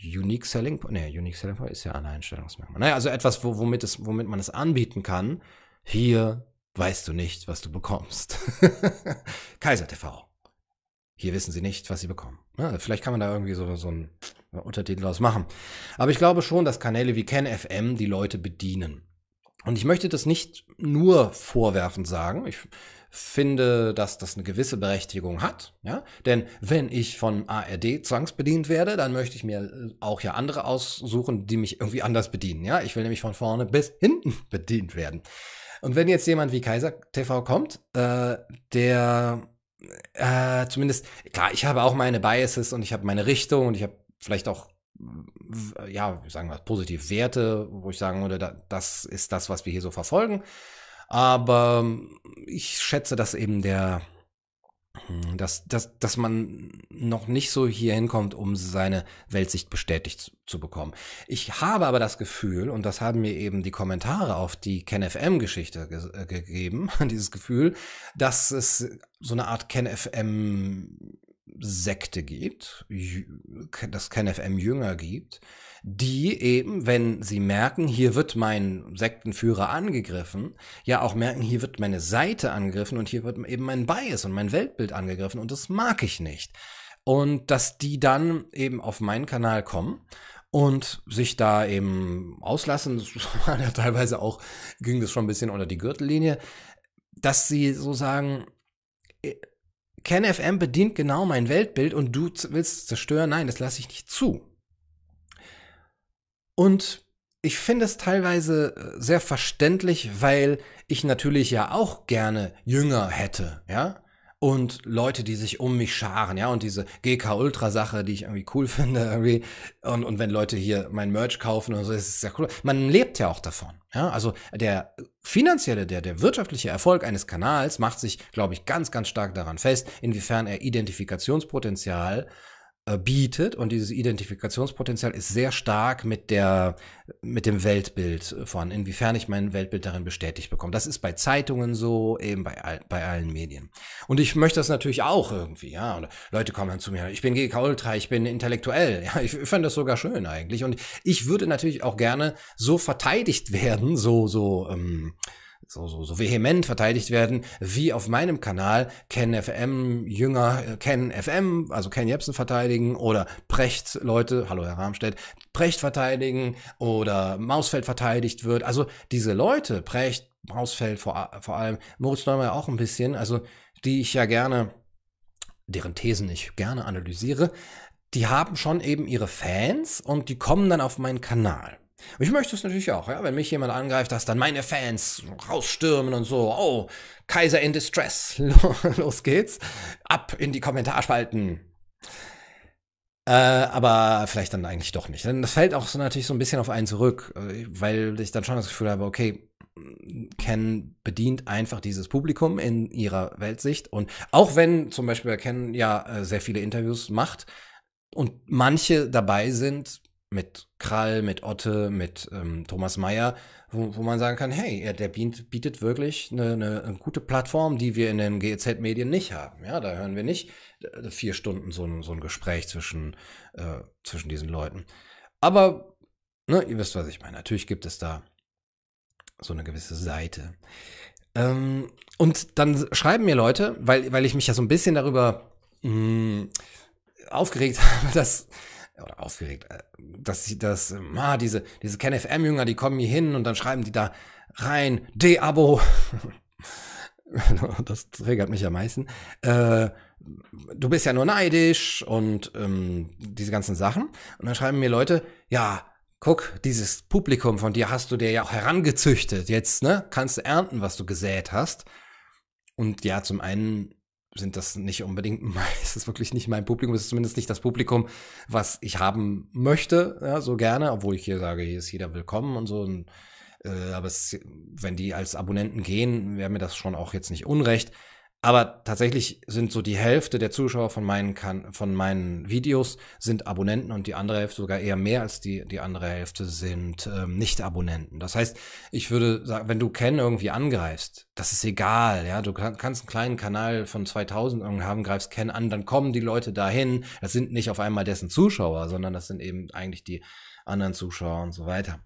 [SPEAKER 2] Unique Selling Point. Nee, Unique Selling Point ist ja Alleinstellungsmerkmal. Naja, also etwas, wo, womit, es, womit man es anbieten kann. Hier weißt du nicht, was du bekommst. Kaiser TV. Hier wissen sie nicht, was sie bekommen. Ja, vielleicht kann man da irgendwie so, so einen Untertitel aus machen. Aber ich glaube schon, dass Kanäle wie KenFM die Leute bedienen. Und ich möchte das nicht nur vorwerfend sagen. Ich finde, dass das eine gewisse Berechtigung hat, ja. Denn wenn ich von ARD zwangsbedient werde, dann möchte ich mir äh, auch ja andere aussuchen, die mich irgendwie anders bedienen, ja. Ich will nämlich von vorne bis hinten bedient werden. Und wenn jetzt jemand wie Kaiser TV kommt, äh, der äh, zumindest, klar, ich habe auch meine Biases und ich habe meine Richtung und ich habe vielleicht auch ja, sagen wir positiv Werte, wo ich sagen würde, das ist das, was wir hier so verfolgen. Aber ähm, ich schätze, dass eben der, hm, dass, dass, dass man noch nicht so hier hinkommt, um seine Weltsicht bestätigt zu bekommen. Ich habe aber das Gefühl, und das haben mir eben die Kommentare auf die KenFM-Geschichte ge äh, gegeben, dieses Gefühl, dass es so eine Art KenFM Sekte gibt, das KenFM Jünger gibt, die eben, wenn sie merken, hier wird mein Sektenführer angegriffen, ja auch merken, hier wird meine Seite angegriffen und hier wird eben mein Bias und mein Weltbild angegriffen und das mag ich nicht. Und dass die dann eben auf meinen Kanal kommen und sich da eben auslassen, ja teilweise auch ging das schon ein bisschen unter die Gürtellinie, dass sie so sagen, äh, KenFM bedient genau mein Weltbild und du willst zerstören. Nein, das lasse ich nicht zu. Und ich finde es teilweise äh, sehr verständlich, weil ich natürlich ja auch gerne Jünger hätte, ja und Leute, die sich um mich scharen, ja, und diese GK Ultra Sache, die ich irgendwie cool finde, irgendwie, und, und wenn Leute hier mein Merch kaufen und so, ist es sehr cool. Man lebt ja auch davon, ja, also der finanzielle, der, der wirtschaftliche Erfolg eines Kanals macht sich, glaube ich, ganz, ganz stark daran fest, inwiefern er Identifikationspotenzial bietet und dieses Identifikationspotenzial ist sehr stark mit der mit dem Weltbild von inwiefern ich mein Weltbild darin bestätigt bekomme. Das ist bei Zeitungen so, eben bei bei allen Medien. Und ich möchte das natürlich auch irgendwie, ja. Und Leute kommen dann zu mir, ich bin GK Ultra, ich bin intellektuell. Ja, ich, ich fand das sogar schön eigentlich. Und ich würde natürlich auch gerne so verteidigt werden, so so ähm, so, so, so vehement verteidigt werden, wie auf meinem Kanal Ken FM Jünger äh, Ken FM, also Ken Jepsen verteidigen oder Precht Leute, hallo Herr Rahmstedt, Precht verteidigen oder Mausfeld verteidigt wird. Also diese Leute, Precht, Mausfeld vor, vor allem, Moritz Neumann auch ein bisschen, also die ich ja gerne, deren Thesen ich gerne analysiere, die haben schon eben ihre Fans und die kommen dann auf meinen Kanal. Ich möchte es natürlich auch, ja, wenn mich jemand angreift, dass dann meine Fans rausstürmen und so, oh, Kaiser in Distress, los geht's, ab in die Kommentarspalten. Äh, aber vielleicht dann eigentlich doch nicht. Denn das fällt auch so natürlich so ein bisschen auf einen zurück, äh, weil ich dann schon das Gefühl habe, okay, Ken bedient einfach dieses Publikum in ihrer Weltsicht. Und auch wenn zum Beispiel Ken ja äh, sehr viele Interviews macht und manche dabei sind, mit Krall, mit Otte, mit ähm, Thomas Mayer, wo, wo man sagen kann, hey, er, der bietet wirklich eine, eine, eine gute Plattform, die wir in den GEZ-Medien nicht haben. Ja, da hören wir nicht äh, vier Stunden so ein, so ein Gespräch zwischen, äh, zwischen diesen Leuten. Aber, ne, ihr wisst, was ich meine. Natürlich gibt es da so eine gewisse Seite. Ähm, und dann schreiben mir Leute, weil, weil ich mich ja so ein bisschen darüber mh, hm, aufgeregt habe, dass oder aufgeregt, äh, dass sie das, ah, diese, diese KenFM-Jünger, die kommen hier hin und dann schreiben die da rein, De-Abo. das triggert mich am meisten. Äh, du bist ja nur neidisch und ähm, diese ganzen Sachen. Und dann schreiben mir Leute, ja, guck, dieses Publikum von dir hast du dir ja auch herangezüchtet. Jetzt, ne, kannst du ernten, was du gesät hast. Und ja, zum einen sind das nicht unbedingt, es ist wirklich nicht mein Publikum, es ist zumindest nicht das Publikum, was ich haben möchte, ja, so gerne, obwohl ich hier sage, hier ist jeder willkommen und so. Und, äh, aber es, wenn die als Abonnenten gehen, wäre mir das schon auch jetzt nicht unrecht. Aber tatsächlich sind so die Hälfte der Zuschauer von meinen, kan von meinen Videos sind Abonnenten und die andere Hälfte sogar eher mehr als die, die andere Hälfte sind ähm, Nicht-Abonnenten. Das heißt, ich würde sagen, wenn du Ken irgendwie angreifst, das ist egal, ja, du kann, kannst einen kleinen Kanal von 2000 haben, greifst Ken an, dann kommen die Leute dahin. Das sind nicht auf einmal dessen Zuschauer, sondern das sind eben eigentlich die anderen Zuschauer und so weiter.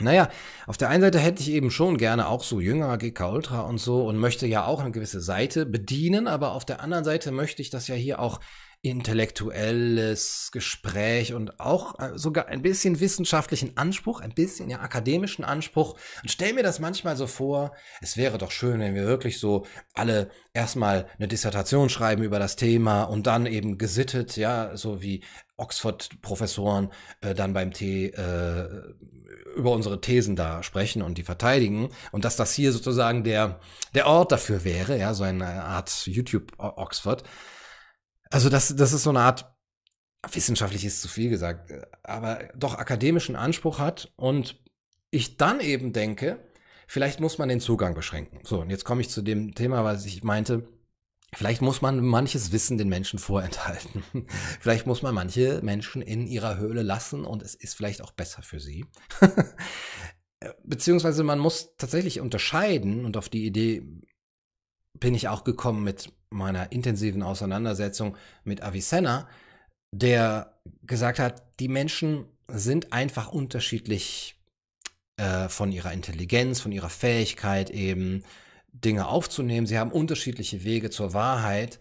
[SPEAKER 2] Naja, auf der einen Seite hätte ich eben schon gerne auch so jünger GK Ultra und so und möchte ja auch eine gewisse Seite bedienen, aber auf der anderen Seite möchte ich das ja hier auch intellektuelles Gespräch und auch äh, sogar ein bisschen wissenschaftlichen Anspruch, ein bisschen ja akademischen Anspruch. Und stell mir das manchmal so vor, es wäre doch schön, wenn wir wirklich so alle erstmal eine Dissertation schreiben über das Thema und dann eben gesittet, ja, so wie Oxford-Professoren äh, dann beim T äh, über unsere Thesen da sprechen und die verteidigen und dass das hier sozusagen der der Ort dafür wäre, ja, so eine Art YouTube Oxford. Also das, das ist so eine Art, wissenschaftlich ist zu viel gesagt, aber doch akademischen Anspruch hat und ich dann eben denke, vielleicht muss man den Zugang beschränken. So, und jetzt komme ich zu dem Thema, was ich meinte. Vielleicht muss man manches Wissen den Menschen vorenthalten. vielleicht muss man manche Menschen in ihrer Höhle lassen und es ist vielleicht auch besser für sie. Beziehungsweise man muss tatsächlich unterscheiden und auf die Idee bin ich auch gekommen mit meiner intensiven Auseinandersetzung mit Avicenna, der gesagt hat, die Menschen sind einfach unterschiedlich äh, von ihrer Intelligenz, von ihrer Fähigkeit eben Dinge aufzunehmen. Sie haben unterschiedliche Wege zur Wahrheit.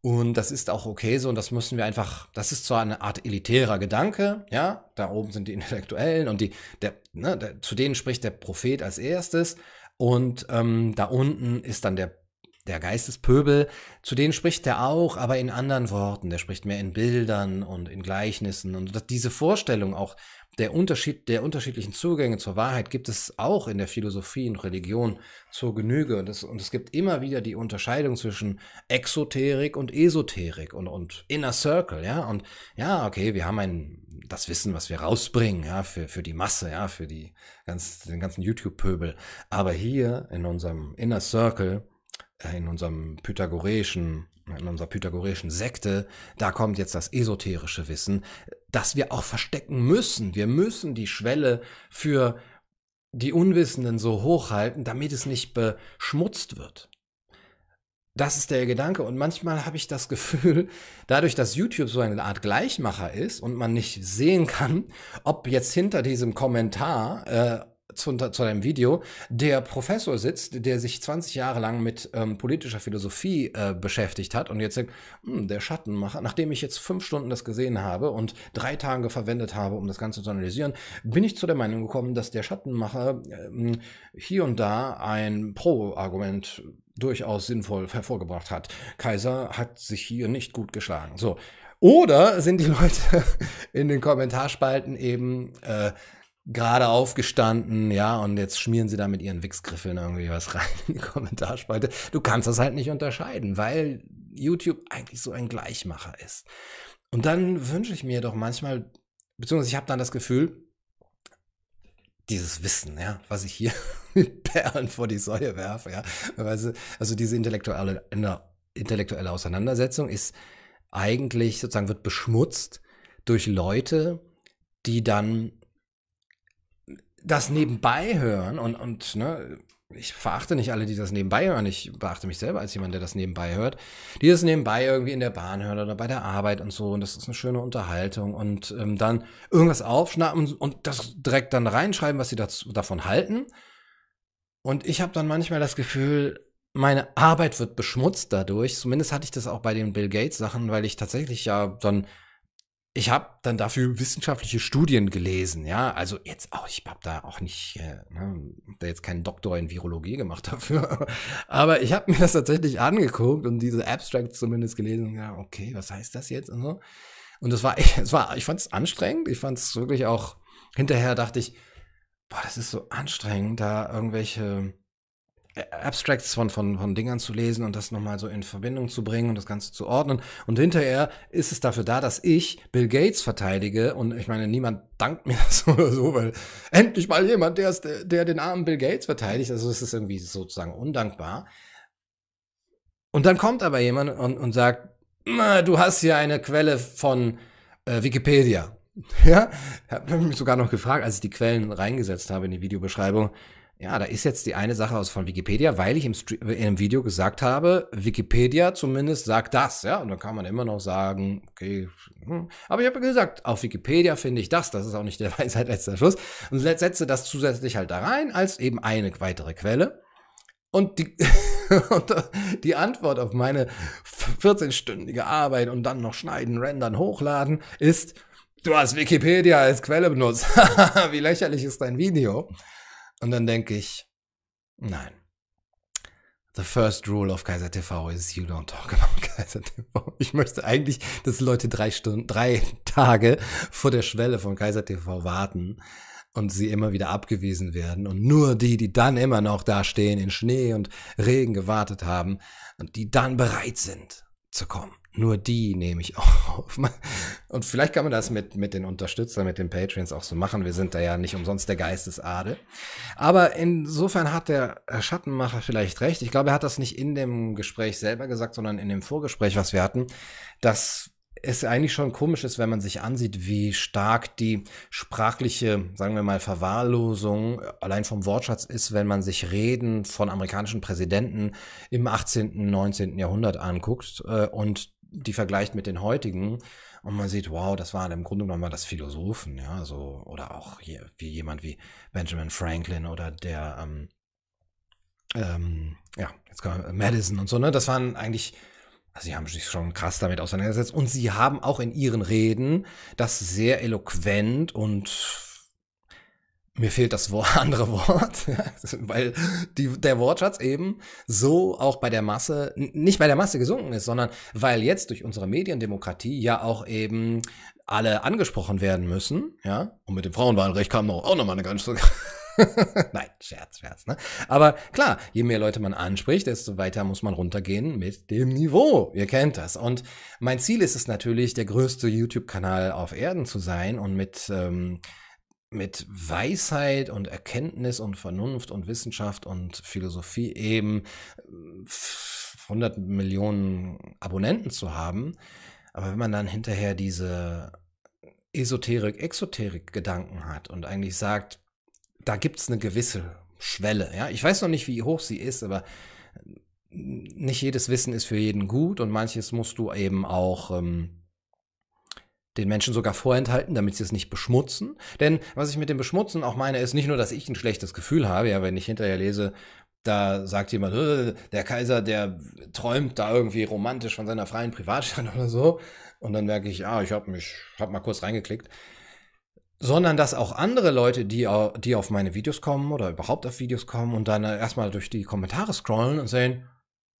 [SPEAKER 2] Und das ist auch okay so und das müssen wir einfach, das ist zwar eine Art elitärer Gedanke, ja, da oben sind die Intellektuellen und die, der, ne, der, zu denen spricht der Prophet als erstes und ähm, da unten ist dann der der Geistespöbel, zu denen spricht er auch, aber in anderen Worten. Der spricht mehr in Bildern und in Gleichnissen. Und diese Vorstellung auch der Unterschied der unterschiedlichen Zugänge zur Wahrheit gibt es auch in der Philosophie und Religion zur Genüge. Und es, und es gibt immer wieder die Unterscheidung zwischen Exoterik und Esoterik und, und Inner Circle, ja. Und ja, okay, wir haben ein, das Wissen, was wir rausbringen, ja, für, für die Masse, ja, für die ganz, den ganzen YouTube-Pöbel. Aber hier in unserem Inner Circle, in unserem pythagoreischen in unserer pythagoreischen Sekte, da kommt jetzt das esoterische Wissen, das wir auch verstecken müssen. Wir müssen die Schwelle für die Unwissenden so hochhalten, damit es nicht beschmutzt wird. Das ist der Gedanke. Und manchmal habe ich das Gefühl, dadurch, dass YouTube so eine Art Gleichmacher ist und man nicht sehen kann, ob jetzt hinter diesem Kommentar äh, zu, zu einem Video, der Professor sitzt, der sich 20 Jahre lang mit ähm, politischer Philosophie äh, beschäftigt hat und jetzt sagt, hm, der Schattenmacher, nachdem ich jetzt fünf Stunden das gesehen habe und drei Tage verwendet habe, um das Ganze zu analysieren, bin ich zu der Meinung gekommen, dass der Schattenmacher ähm, hier und da ein Pro-Argument durchaus sinnvoll hervorgebracht hat. Kaiser hat sich hier nicht gut geschlagen. So. Oder sind die Leute in den Kommentarspalten eben äh, gerade aufgestanden, ja, und jetzt schmieren sie da mit ihren Wichsgriffeln irgendwie was rein in die Kommentarspalte. Du kannst das halt nicht unterscheiden, weil YouTube eigentlich so ein Gleichmacher ist. Und dann wünsche ich mir doch manchmal, beziehungsweise ich habe dann das Gefühl, dieses Wissen, ja, was ich hier mit Perlen vor die Säue werfe, ja, also diese intellektuelle, intellektuelle Auseinandersetzung ist eigentlich sozusagen wird beschmutzt durch Leute, die dann das nebenbei hören und, und ne, ich verachte nicht alle, die das nebenbei hören. Ich beachte mich selber als jemand, der das nebenbei hört. Die das nebenbei irgendwie in der Bahn hören oder bei der Arbeit und so. Und das ist eine schöne Unterhaltung. Und ähm, dann irgendwas aufschnappen und das direkt dann reinschreiben, was sie dazu, davon halten. Und ich habe dann manchmal das Gefühl, meine Arbeit wird beschmutzt dadurch. Zumindest hatte ich das auch bei den Bill Gates Sachen, weil ich tatsächlich ja dann ich habe dann dafür wissenschaftliche Studien gelesen, ja, also jetzt auch, ich habe da auch nicht, äh, ne, da jetzt keinen Doktor in Virologie gemacht dafür, aber ich habe mir das tatsächlich angeguckt und diese Abstracts zumindest gelesen, ja, okay, was heißt das jetzt und so. Und das war, es war, ich fand es anstrengend, ich fand es wirklich auch, hinterher dachte ich, boah, das ist so anstrengend, da irgendwelche Abstracts von, von, von Dingern zu lesen und das nochmal so in Verbindung zu bringen und das Ganze zu ordnen. Und hinterher ist es dafür da, dass ich Bill Gates verteidige. Und ich meine, niemand dankt mir das oder so, weil endlich mal jemand, der, ist, der den armen Bill Gates verteidigt. Also es ist irgendwie sozusagen undankbar. Und dann kommt aber jemand und, und sagt, du hast hier eine Quelle von äh, Wikipedia. Ja, habe mich sogar noch gefragt, als ich die Quellen reingesetzt habe in die Videobeschreibung ja, da ist jetzt die eine Sache aus von Wikipedia, weil ich im, in einem Video gesagt habe, Wikipedia zumindest sagt das, ja, und dann kann man immer noch sagen, okay, hm. aber ich habe gesagt, auf Wikipedia finde ich das, das ist auch nicht der Weisheit letzter Schluss, und setze das zusätzlich halt da rein als eben eine weitere Quelle. Und die, und die Antwort auf meine 14-stündige Arbeit und dann noch schneiden, rendern, hochladen ist, du hast Wikipedia als Quelle benutzt. Wie lächerlich ist dein Video? Und dann denke ich, nein. The first rule of Kaiser TV is you don't talk about Kaiser TV. Ich möchte eigentlich, dass Leute drei Stunden, drei Tage vor der Schwelle von Kaiser TV warten und sie immer wieder abgewiesen werden und nur die, die dann immer noch da stehen, in Schnee und Regen gewartet haben und die dann bereit sind zu kommen. Nur die nehme ich auf. Und vielleicht kann man das mit, mit den Unterstützern, mit den Patreons auch so machen. Wir sind da ja nicht umsonst der Geistesadel. Aber insofern hat der Schattenmacher vielleicht recht. Ich glaube, er hat das nicht in dem Gespräch selber gesagt, sondern in dem Vorgespräch, was wir hatten, dass es eigentlich schon komisch ist, wenn man sich ansieht, wie stark die sprachliche, sagen wir mal, Verwahrlosung allein vom Wortschatz ist, wenn man sich Reden von amerikanischen Präsidenten im 18., 19. Jahrhundert anguckt äh, und die vergleicht mit den heutigen und man sieht, wow, das waren im Grunde genommen das Philosophen, ja, so, oder auch hier, wie jemand wie Benjamin Franklin oder der, ähm, ähm, ja, jetzt kommen Madison und so, ne, das waren eigentlich, also sie haben sich schon krass damit auseinandergesetzt und sie haben auch in ihren Reden das sehr eloquent und mir fehlt das andere Wort, weil die, der Wortschatz eben so auch bei der Masse, nicht bei der Masse gesunken ist, sondern weil jetzt durch unsere Mediendemokratie ja auch eben alle angesprochen werden müssen, ja. Und mit dem Frauenwahlrecht kam auch nochmal eine ganze. Nein, Scherz, Scherz, ne? Aber klar, je mehr Leute man anspricht, desto weiter muss man runtergehen mit dem Niveau. Ihr kennt das. Und mein Ziel ist es natürlich, der größte YouTube-Kanal auf Erden zu sein und mit, ähm, mit Weisheit und Erkenntnis und Vernunft und Wissenschaft und Philosophie eben 100 Millionen Abonnenten zu haben. Aber wenn man dann hinterher diese Esoterik, Exoterik-Gedanken hat und eigentlich sagt, da gibt es eine gewisse Schwelle. Ja, ich weiß noch nicht, wie hoch sie ist, aber nicht jedes Wissen ist für jeden gut und manches musst du eben auch ähm, den Menschen sogar vorenthalten, damit sie es nicht beschmutzen. Denn was ich mit dem Beschmutzen auch meine, ist nicht nur, dass ich ein schlechtes Gefühl habe, ja, wenn ich hinterher lese, da sagt jemand, äh, der Kaiser, der träumt da irgendwie romantisch von seiner freien Privatstadt oder so. Und dann merke ich, ah, ich habe mich, hab mal kurz reingeklickt. Sondern dass auch andere Leute, die, die auf meine Videos kommen oder überhaupt auf Videos kommen und dann erstmal durch die Kommentare scrollen und sehen,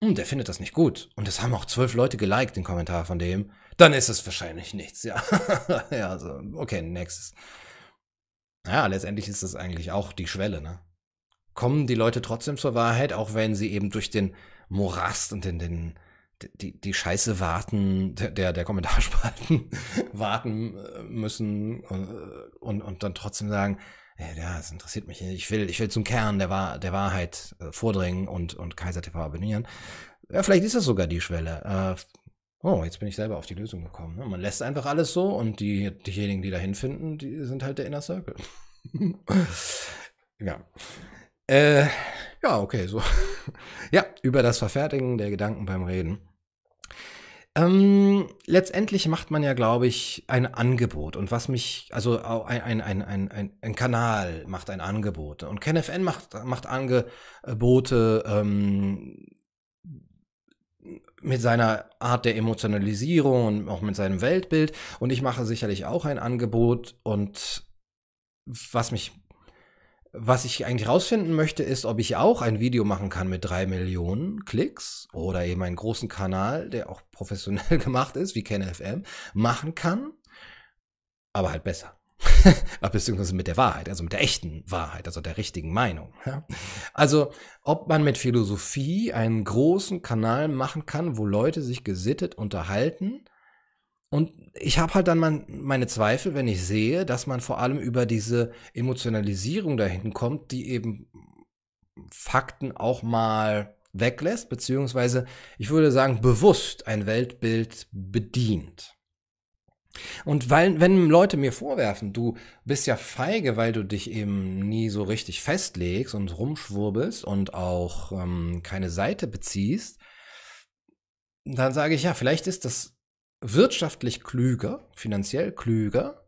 [SPEAKER 2] hm, der findet das nicht gut. Und es haben auch zwölf Leute geliked, den Kommentar von dem. Dann ist es wahrscheinlich nichts, ja. ja, so, okay, nächstes. Ja, letztendlich ist das eigentlich auch die Schwelle, ne? kommen die Leute trotzdem zur Wahrheit, auch wenn sie eben durch den Morast und den, den die, die Scheiße warten, der, der Kommentarspalten warten äh, müssen und, äh, und, und dann trotzdem sagen, ja, das interessiert mich nicht. Ich will, ich will zum Kern der, Wahr, der Wahrheit äh, vordringen und, und Kaiser TV abonnieren. Ja, vielleicht ist das sogar die Schwelle. oh, jetzt bin ich selber auf die Lösung gekommen. Ne? Man lässt einfach alles so und die, diejenigen, die dahin finden, die sind halt der Inner Circle. ja. Äh, ja, okay, so. ja, über das Verfertigen der Gedanken beim Reden. Ähm, letztendlich macht man ja, glaube ich, ein Angebot. Und was mich, also ein, ein, ein, ein, ein Kanal macht ein Angebot. Und KenFN macht, macht Angebote ähm, mit seiner Art der Emotionalisierung und auch mit seinem Weltbild. Und ich mache sicherlich auch ein Angebot. Und was mich was ich eigentlich rausfinden möchte, ist, ob ich auch ein Video machen kann mit drei Millionen Klicks oder eben einen großen Kanal, der auch professionell gemacht ist, wie KenFM, machen kann, aber halt besser. Beziehungsweise mit der Wahrheit, also mit der echten Wahrheit, also der richtigen Meinung. Ja? Also, ob man mit Philosophie einen großen Kanal machen kann, wo Leute sich gesittet unterhalten, und ich habe halt dann mein, meine Zweifel, wenn ich sehe, dass man vor allem über diese Emotionalisierung dahin kommt, die eben Fakten auch mal weglässt, beziehungsweise ich würde sagen, bewusst ein Weltbild bedient. Und weil, wenn Leute mir vorwerfen, du bist ja feige, weil du dich eben nie so richtig festlegst und rumschwurbelst und auch ähm, keine Seite beziehst, dann sage ich ja, vielleicht ist das wirtschaftlich klüger, finanziell klüger,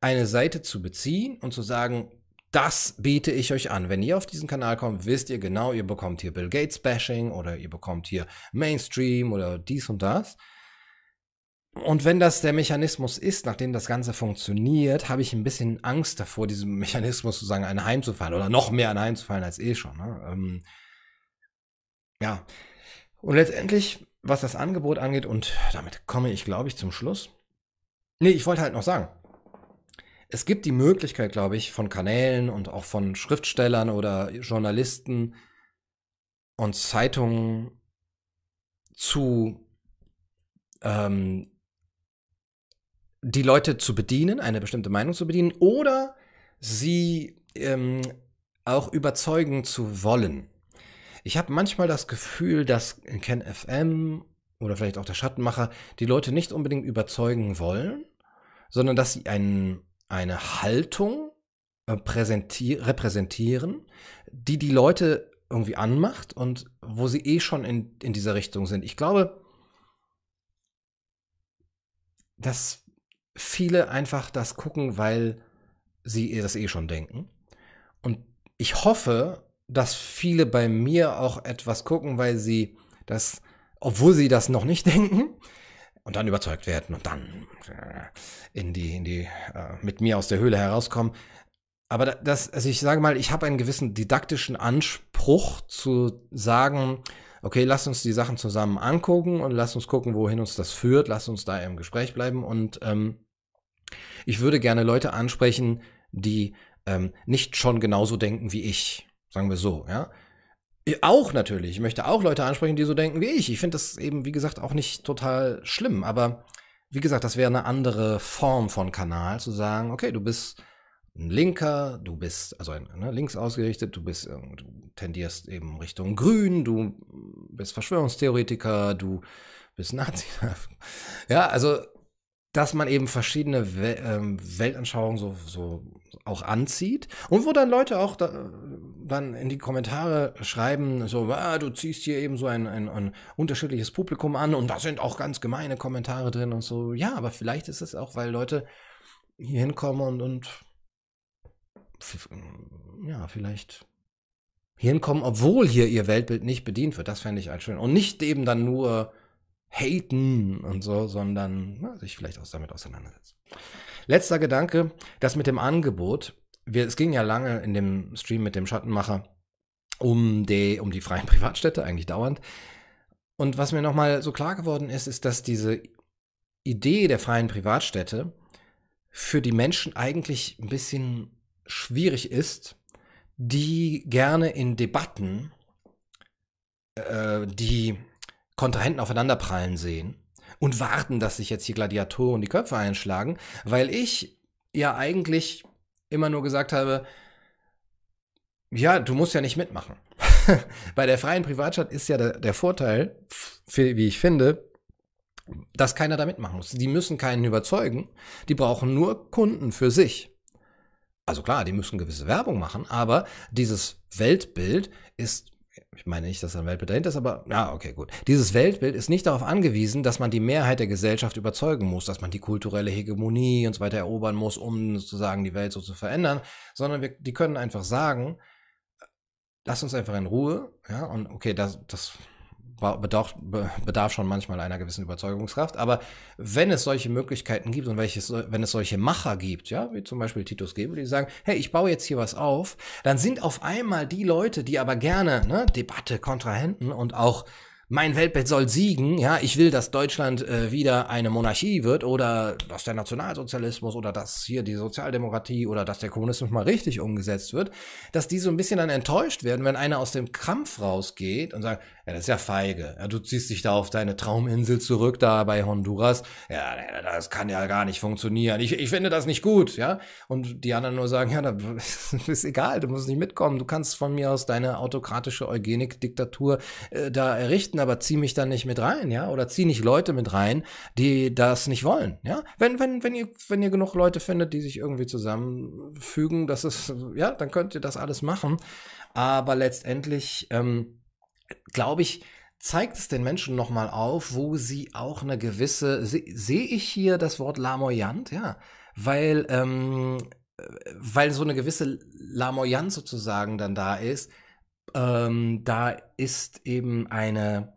[SPEAKER 2] eine Seite zu beziehen und zu sagen, das biete ich euch an. Wenn ihr auf diesen Kanal kommt, wisst ihr genau, ihr bekommt hier Bill Gates Bashing oder ihr bekommt hier Mainstream oder dies und das. Und wenn das der Mechanismus ist, nachdem das Ganze funktioniert, habe ich ein bisschen Angst davor, diesem Mechanismus sozusagen anheimzufallen oder noch mehr anheimzufallen als eh schon. Ne? Ähm, ja. Und letztendlich was das Angebot angeht, und damit komme ich, glaube ich, zum Schluss. Nee, ich wollte halt noch sagen, es gibt die Möglichkeit, glaube ich, von Kanälen und auch von Schriftstellern oder Journalisten und Zeitungen zu ähm, die Leute zu bedienen, eine bestimmte Meinung zu bedienen oder sie ähm, auch überzeugen zu wollen. Ich habe manchmal das Gefühl, dass Ken FM oder vielleicht auch der Schattenmacher die Leute nicht unbedingt überzeugen wollen, sondern dass sie ein, eine Haltung äh, repräsentieren, die die Leute irgendwie anmacht und wo sie eh schon in, in dieser Richtung sind. Ich glaube, dass viele einfach das gucken, weil sie das eh schon denken. Und ich hoffe, dass viele bei mir auch etwas gucken, weil sie das, obwohl sie das noch nicht denken, und dann überzeugt werden und dann äh, in die, in die, äh, mit mir aus der Höhle herauskommen. Aber das, also ich sage mal, ich habe einen gewissen didaktischen Anspruch zu sagen, okay, lass uns die Sachen zusammen angucken und lass uns gucken, wohin uns das führt, lass uns da im Gespräch bleiben und ähm, Ich würde gerne Leute ansprechen, die ähm, nicht schon genauso denken wie ich. Sagen wir so, ja. Auch natürlich. Ich möchte auch Leute ansprechen, die so denken wie ich. Ich finde das eben, wie gesagt, auch nicht total schlimm. Aber wie gesagt, das wäre eine andere Form von Kanal, zu sagen, okay, du bist ein Linker, du bist also ne, links ausgerichtet, du bist, du tendierst eben Richtung Grün, du bist Verschwörungstheoretiker, du bist Nazi. ja, also dass man eben verschiedene ähm, Weltanschauungen so, so auch anzieht und wo dann Leute auch da, dann in die Kommentare schreiben, so, ah, du ziehst hier eben so ein, ein, ein, unterschiedliches Publikum an und da sind auch ganz gemeine Kommentare drin und so. Ja, aber vielleicht ist es auch, weil Leute hier hinkommen und, und ja, vielleicht hier hinkommen, obwohl hier ihr Weltbild nicht bedient wird. Das fände ich halt schön. Und nicht eben dann nur haten und so, sondern na, sich vielleicht auch damit auseinandersetzen. Letzter Gedanke, das mit dem Angebot. Wir, es ging ja lange in dem Stream mit dem Schattenmacher um die, um die freien Privatstädte, eigentlich dauernd. Und was mir nochmal so klar geworden ist, ist, dass diese Idee der freien Privatstädte für die Menschen eigentlich ein bisschen schwierig ist, die gerne in Debatten äh, die Kontrahenten aufeinanderprallen sehen und warten, dass sich jetzt die Gladiatoren die Köpfe einschlagen, weil ich ja eigentlich immer nur gesagt habe, ja, du musst ja nicht mitmachen. Bei der freien Privatstadt ist ja der, der Vorteil, wie ich finde, dass keiner da mitmachen muss. Die müssen keinen überzeugen, die brauchen nur Kunden für sich. Also klar, die müssen gewisse Werbung machen, aber dieses Weltbild ist ich meine nicht, dass ein Weltbild dahinter ist, aber ja, okay, gut. Dieses Weltbild ist nicht darauf angewiesen, dass man die Mehrheit der Gesellschaft überzeugen muss, dass man die kulturelle Hegemonie und so weiter erobern muss, um sozusagen die Welt so zu verändern, sondern wir, die können einfach sagen, lass uns einfach in Ruhe, ja, und okay, das, das bedarf, bedarf schon manchmal einer gewissen Überzeugungskraft. Aber wenn es solche Möglichkeiten gibt und welches, wenn es solche Macher gibt, ja, wie zum Beispiel Titus Gebel, die sagen, hey, ich baue jetzt hier was auf, dann sind auf einmal die Leute, die aber gerne ne, Debatte, Kontrahenten und auch mein Weltbild soll siegen, ja, ich will, dass Deutschland äh, wieder eine Monarchie wird oder dass der Nationalsozialismus oder dass hier die Sozialdemokratie oder dass der Kommunismus mal richtig umgesetzt wird, dass die so ein bisschen dann enttäuscht werden, wenn einer aus dem Kampf rausgeht und sagt, ja, das ist ja feige. Ja, du ziehst dich da auf deine Trauminsel zurück, da bei Honduras. Ja, das kann ja gar nicht funktionieren. Ich, ich finde das nicht gut, ja. Und die anderen nur sagen, ja, das ist egal, du musst nicht mitkommen. Du kannst von mir aus deine autokratische Eugenik-Diktatur äh, da errichten aber zieh mich dann nicht mit rein, ja, oder zieh nicht Leute mit rein, die das nicht wollen, ja. Wenn, wenn, wenn ihr, wenn ihr genug Leute findet, die sich irgendwie zusammenfügen, das ist, ja, dann könnt ihr das alles machen. Aber letztendlich, ähm, glaube ich, zeigt es den Menschen nochmal auf, wo sie auch eine gewisse, sehe seh ich hier das Wort lamoyant, ja, weil, ähm, weil so eine gewisse Lamoyanz sozusagen dann da ist, ähm, da ist eben eine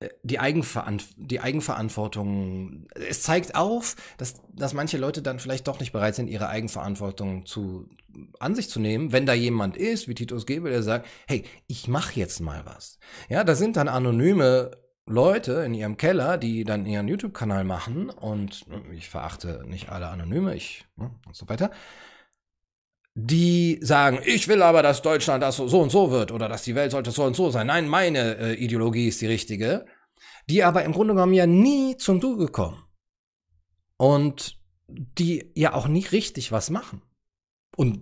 [SPEAKER 2] äh, die, Eigenveran die Eigenverantwortung. Es zeigt auf, dass, dass manche Leute dann vielleicht doch nicht bereit sind, ihre Eigenverantwortung zu, an sich zu nehmen, wenn da jemand ist, wie Titus Gebel, der sagt, hey, ich mache jetzt mal was. Ja, da sind dann anonyme Leute in ihrem Keller, die dann ihren YouTube-Kanal machen und ich verachte nicht alle Anonyme, ich ne, und so weiter die sagen, ich will aber, dass Deutschland das so, und so wird oder dass die Welt sollte so und so sein. Nein, meine äh, Ideologie ist die richtige. Die aber im Grunde genommen ja nie zum Du gekommen. Und die ja auch nie richtig was machen. Und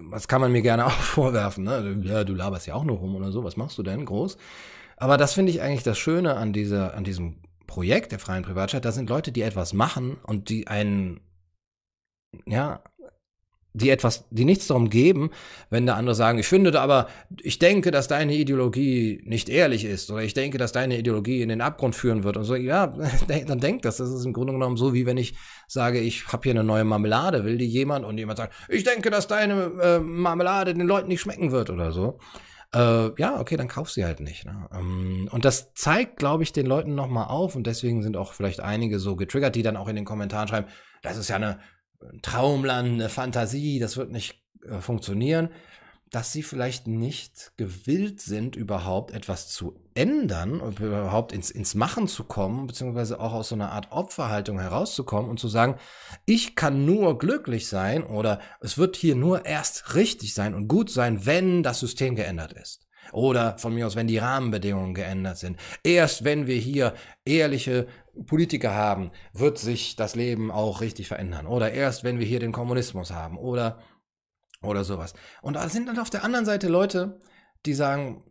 [SPEAKER 2] was kann man mir gerne auch vorwerfen, ne? Ja, du laberst ja auch nur rum oder so, was machst du denn groß? Aber das finde ich eigentlich das Schöne an dieser, an diesem Projekt der freien Privatstadt. Da sind Leute, die etwas machen und die einen, ja, die etwas, die nichts darum geben, wenn der andere sagen, ich finde aber, ich denke, dass deine Ideologie nicht ehrlich ist oder ich denke, dass deine Ideologie in den Abgrund führen wird und so, ja, dann denkt das. Das ist im Grunde genommen so, wie wenn ich sage, ich habe hier eine neue Marmelade, will die jemand und jemand sagt, ich denke, dass deine äh, Marmelade den Leuten nicht schmecken wird oder so. Äh, ja, okay, dann kauf sie halt nicht. Ne? Ähm, und das zeigt, glaube ich, den Leuten nochmal auf und deswegen sind auch vielleicht einige so getriggert, die dann auch in den Kommentaren schreiben, das ist ja eine ein Traumland, eine Fantasie, das wird nicht äh, funktionieren. dass sie vielleicht nicht gewillt sind, überhaupt etwas zu ändern und überhaupt ins, ins Machen zu kommen, beziehungsweise auch aus so einer Art Opferhaltung herauszukommen und zu sagen, ich kann nur glücklich sein oder es wird hier nur erst richtig sein und gut sein, wenn das System geändert ist. Oder von mir aus, wenn die Rahmenbedingungen geändert sind. Erst wenn wir hier ehrliche Politiker haben, wird sich das Leben auch richtig verändern. Oder erst wenn wir hier den Kommunismus haben. Oder oder sowas. Und da sind dann auf der anderen Seite Leute, die sagen,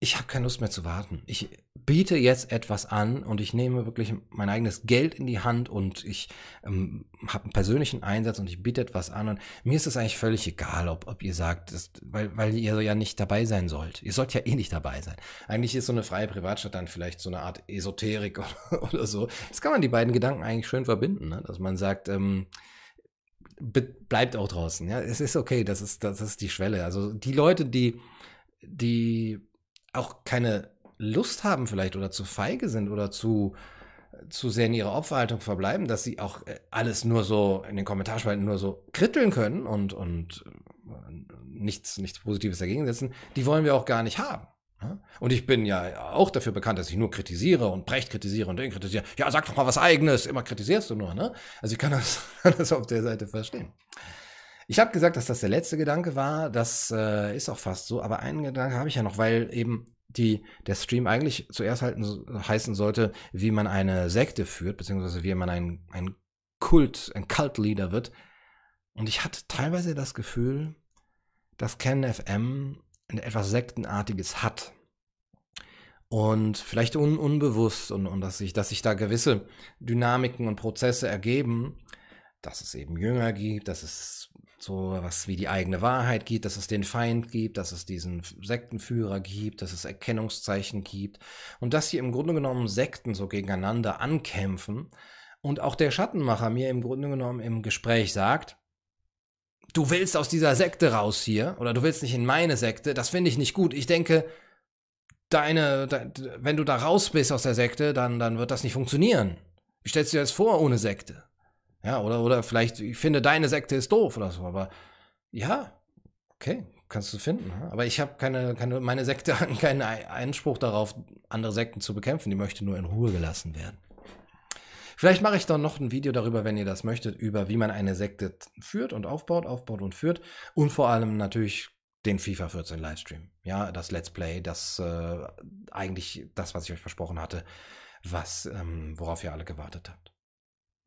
[SPEAKER 2] ich habe keine Lust mehr zu warten. Ich biete jetzt etwas an und ich nehme wirklich mein eigenes Geld in die Hand und ich ähm, habe einen persönlichen Einsatz und ich biete etwas an. Und mir ist es eigentlich völlig egal, ob, ob ihr sagt, das, weil, weil ihr ja nicht dabei sein sollt. Ihr sollt ja eh nicht dabei sein. Eigentlich ist so eine freie Privatstadt dann vielleicht so eine Art Esoterik oder, oder so. Das kann man die beiden Gedanken eigentlich schön verbinden, ne? dass man sagt, ähm, bleibt auch draußen. Ja, es ist okay, das ist, das ist die Schwelle. Also die Leute, die, die auch keine Lust haben vielleicht oder zu feige sind oder zu, zu sehr in ihrer Opferhaltung verbleiben, dass sie auch äh, alles nur so in den Kommentarspalten nur so kritteln können und, und äh, nichts, nichts Positives dagegen setzen, die wollen wir auch gar nicht haben. Und ich bin ja auch dafür bekannt, dass ich nur kritisiere und Brecht kritisiere und den kritisiere. Ja, sag doch mal was Eigenes. Immer kritisierst du nur, ne? Also ich kann das, kann das auf der Seite verstehen. Ich habe gesagt, dass das der letzte Gedanke war. Das äh, ist auch fast so. Aber einen Gedanke habe ich ja noch, weil eben die, der Stream eigentlich zuerst halten, heißen sollte, wie man eine Sekte führt, beziehungsweise wie man ein, ein Kult, ein Cult-Leader wird. Und ich hatte teilweise das Gefühl, dass Ken FM etwas Sektenartiges hat. Und vielleicht un unbewusst und, und dass sich, dass sich da gewisse Dynamiken und Prozesse ergeben, dass es eben Jünger gibt, dass es so was wie die eigene Wahrheit gibt, dass es den Feind gibt, dass es diesen Sektenführer gibt, dass es Erkennungszeichen gibt und dass hier im Grunde genommen Sekten so gegeneinander ankämpfen und auch der Schattenmacher mir im Grunde genommen im Gespräch sagt, du willst aus dieser Sekte raus hier oder du willst nicht in meine Sekte, das finde ich nicht gut. Ich denke, deine, de, wenn du da raus bist aus der Sekte, dann, dann wird das nicht funktionieren. Wie stellst du dir das vor ohne Sekte? Ja, oder, oder vielleicht, ich finde, deine Sekte ist doof oder so, aber ja, okay, kannst du finden. Aber ich habe keine, keine, meine Sekte hat keinen Einspruch darauf, andere Sekten zu bekämpfen. Die möchte nur in Ruhe gelassen werden. Vielleicht mache ich dann noch ein Video darüber, wenn ihr das möchtet, über wie man eine Sekte führt und aufbaut, aufbaut und führt. Und vor allem natürlich den FIFA 14 Livestream. Ja, das Let's Play, das äh, eigentlich das, was ich euch versprochen hatte, was, ähm, worauf ihr alle gewartet habt.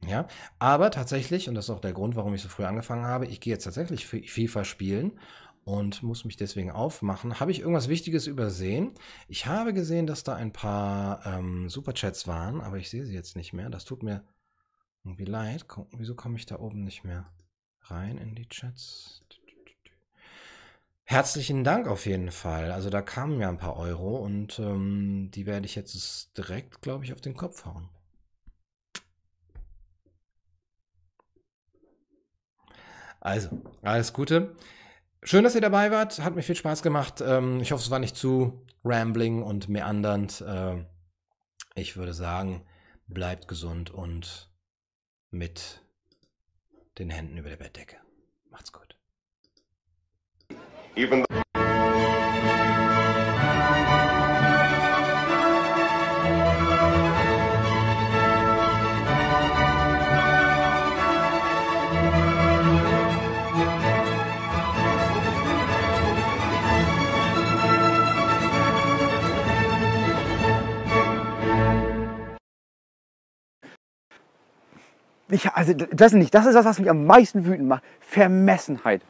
[SPEAKER 2] Ja, aber tatsächlich, und das ist auch der Grund, warum ich so früh angefangen habe, ich gehe jetzt tatsächlich FIFA spielen und muss mich deswegen aufmachen. Habe ich irgendwas Wichtiges übersehen? Ich habe gesehen, dass da ein paar ähm, Superchats waren, aber ich sehe sie jetzt nicht mehr. Das tut mir irgendwie leid. Wieso komme ich da oben nicht mehr rein in die Chats? Herzlichen Dank auf jeden Fall. Also da kamen ja ein paar Euro und ähm, die werde ich jetzt direkt, glaube ich, auf den Kopf hauen. Also, alles Gute. Schön, dass ihr dabei wart. Hat mir viel Spaß gemacht. Ähm, ich hoffe, es war nicht zu rambling und meandernd. Äh, ich würde sagen, bleibt gesund und mit den Händen über der Bettdecke. Macht's gut.
[SPEAKER 3] Ich, also das nicht, das ist das, was mich am meisten wütend macht. Vermessenheit.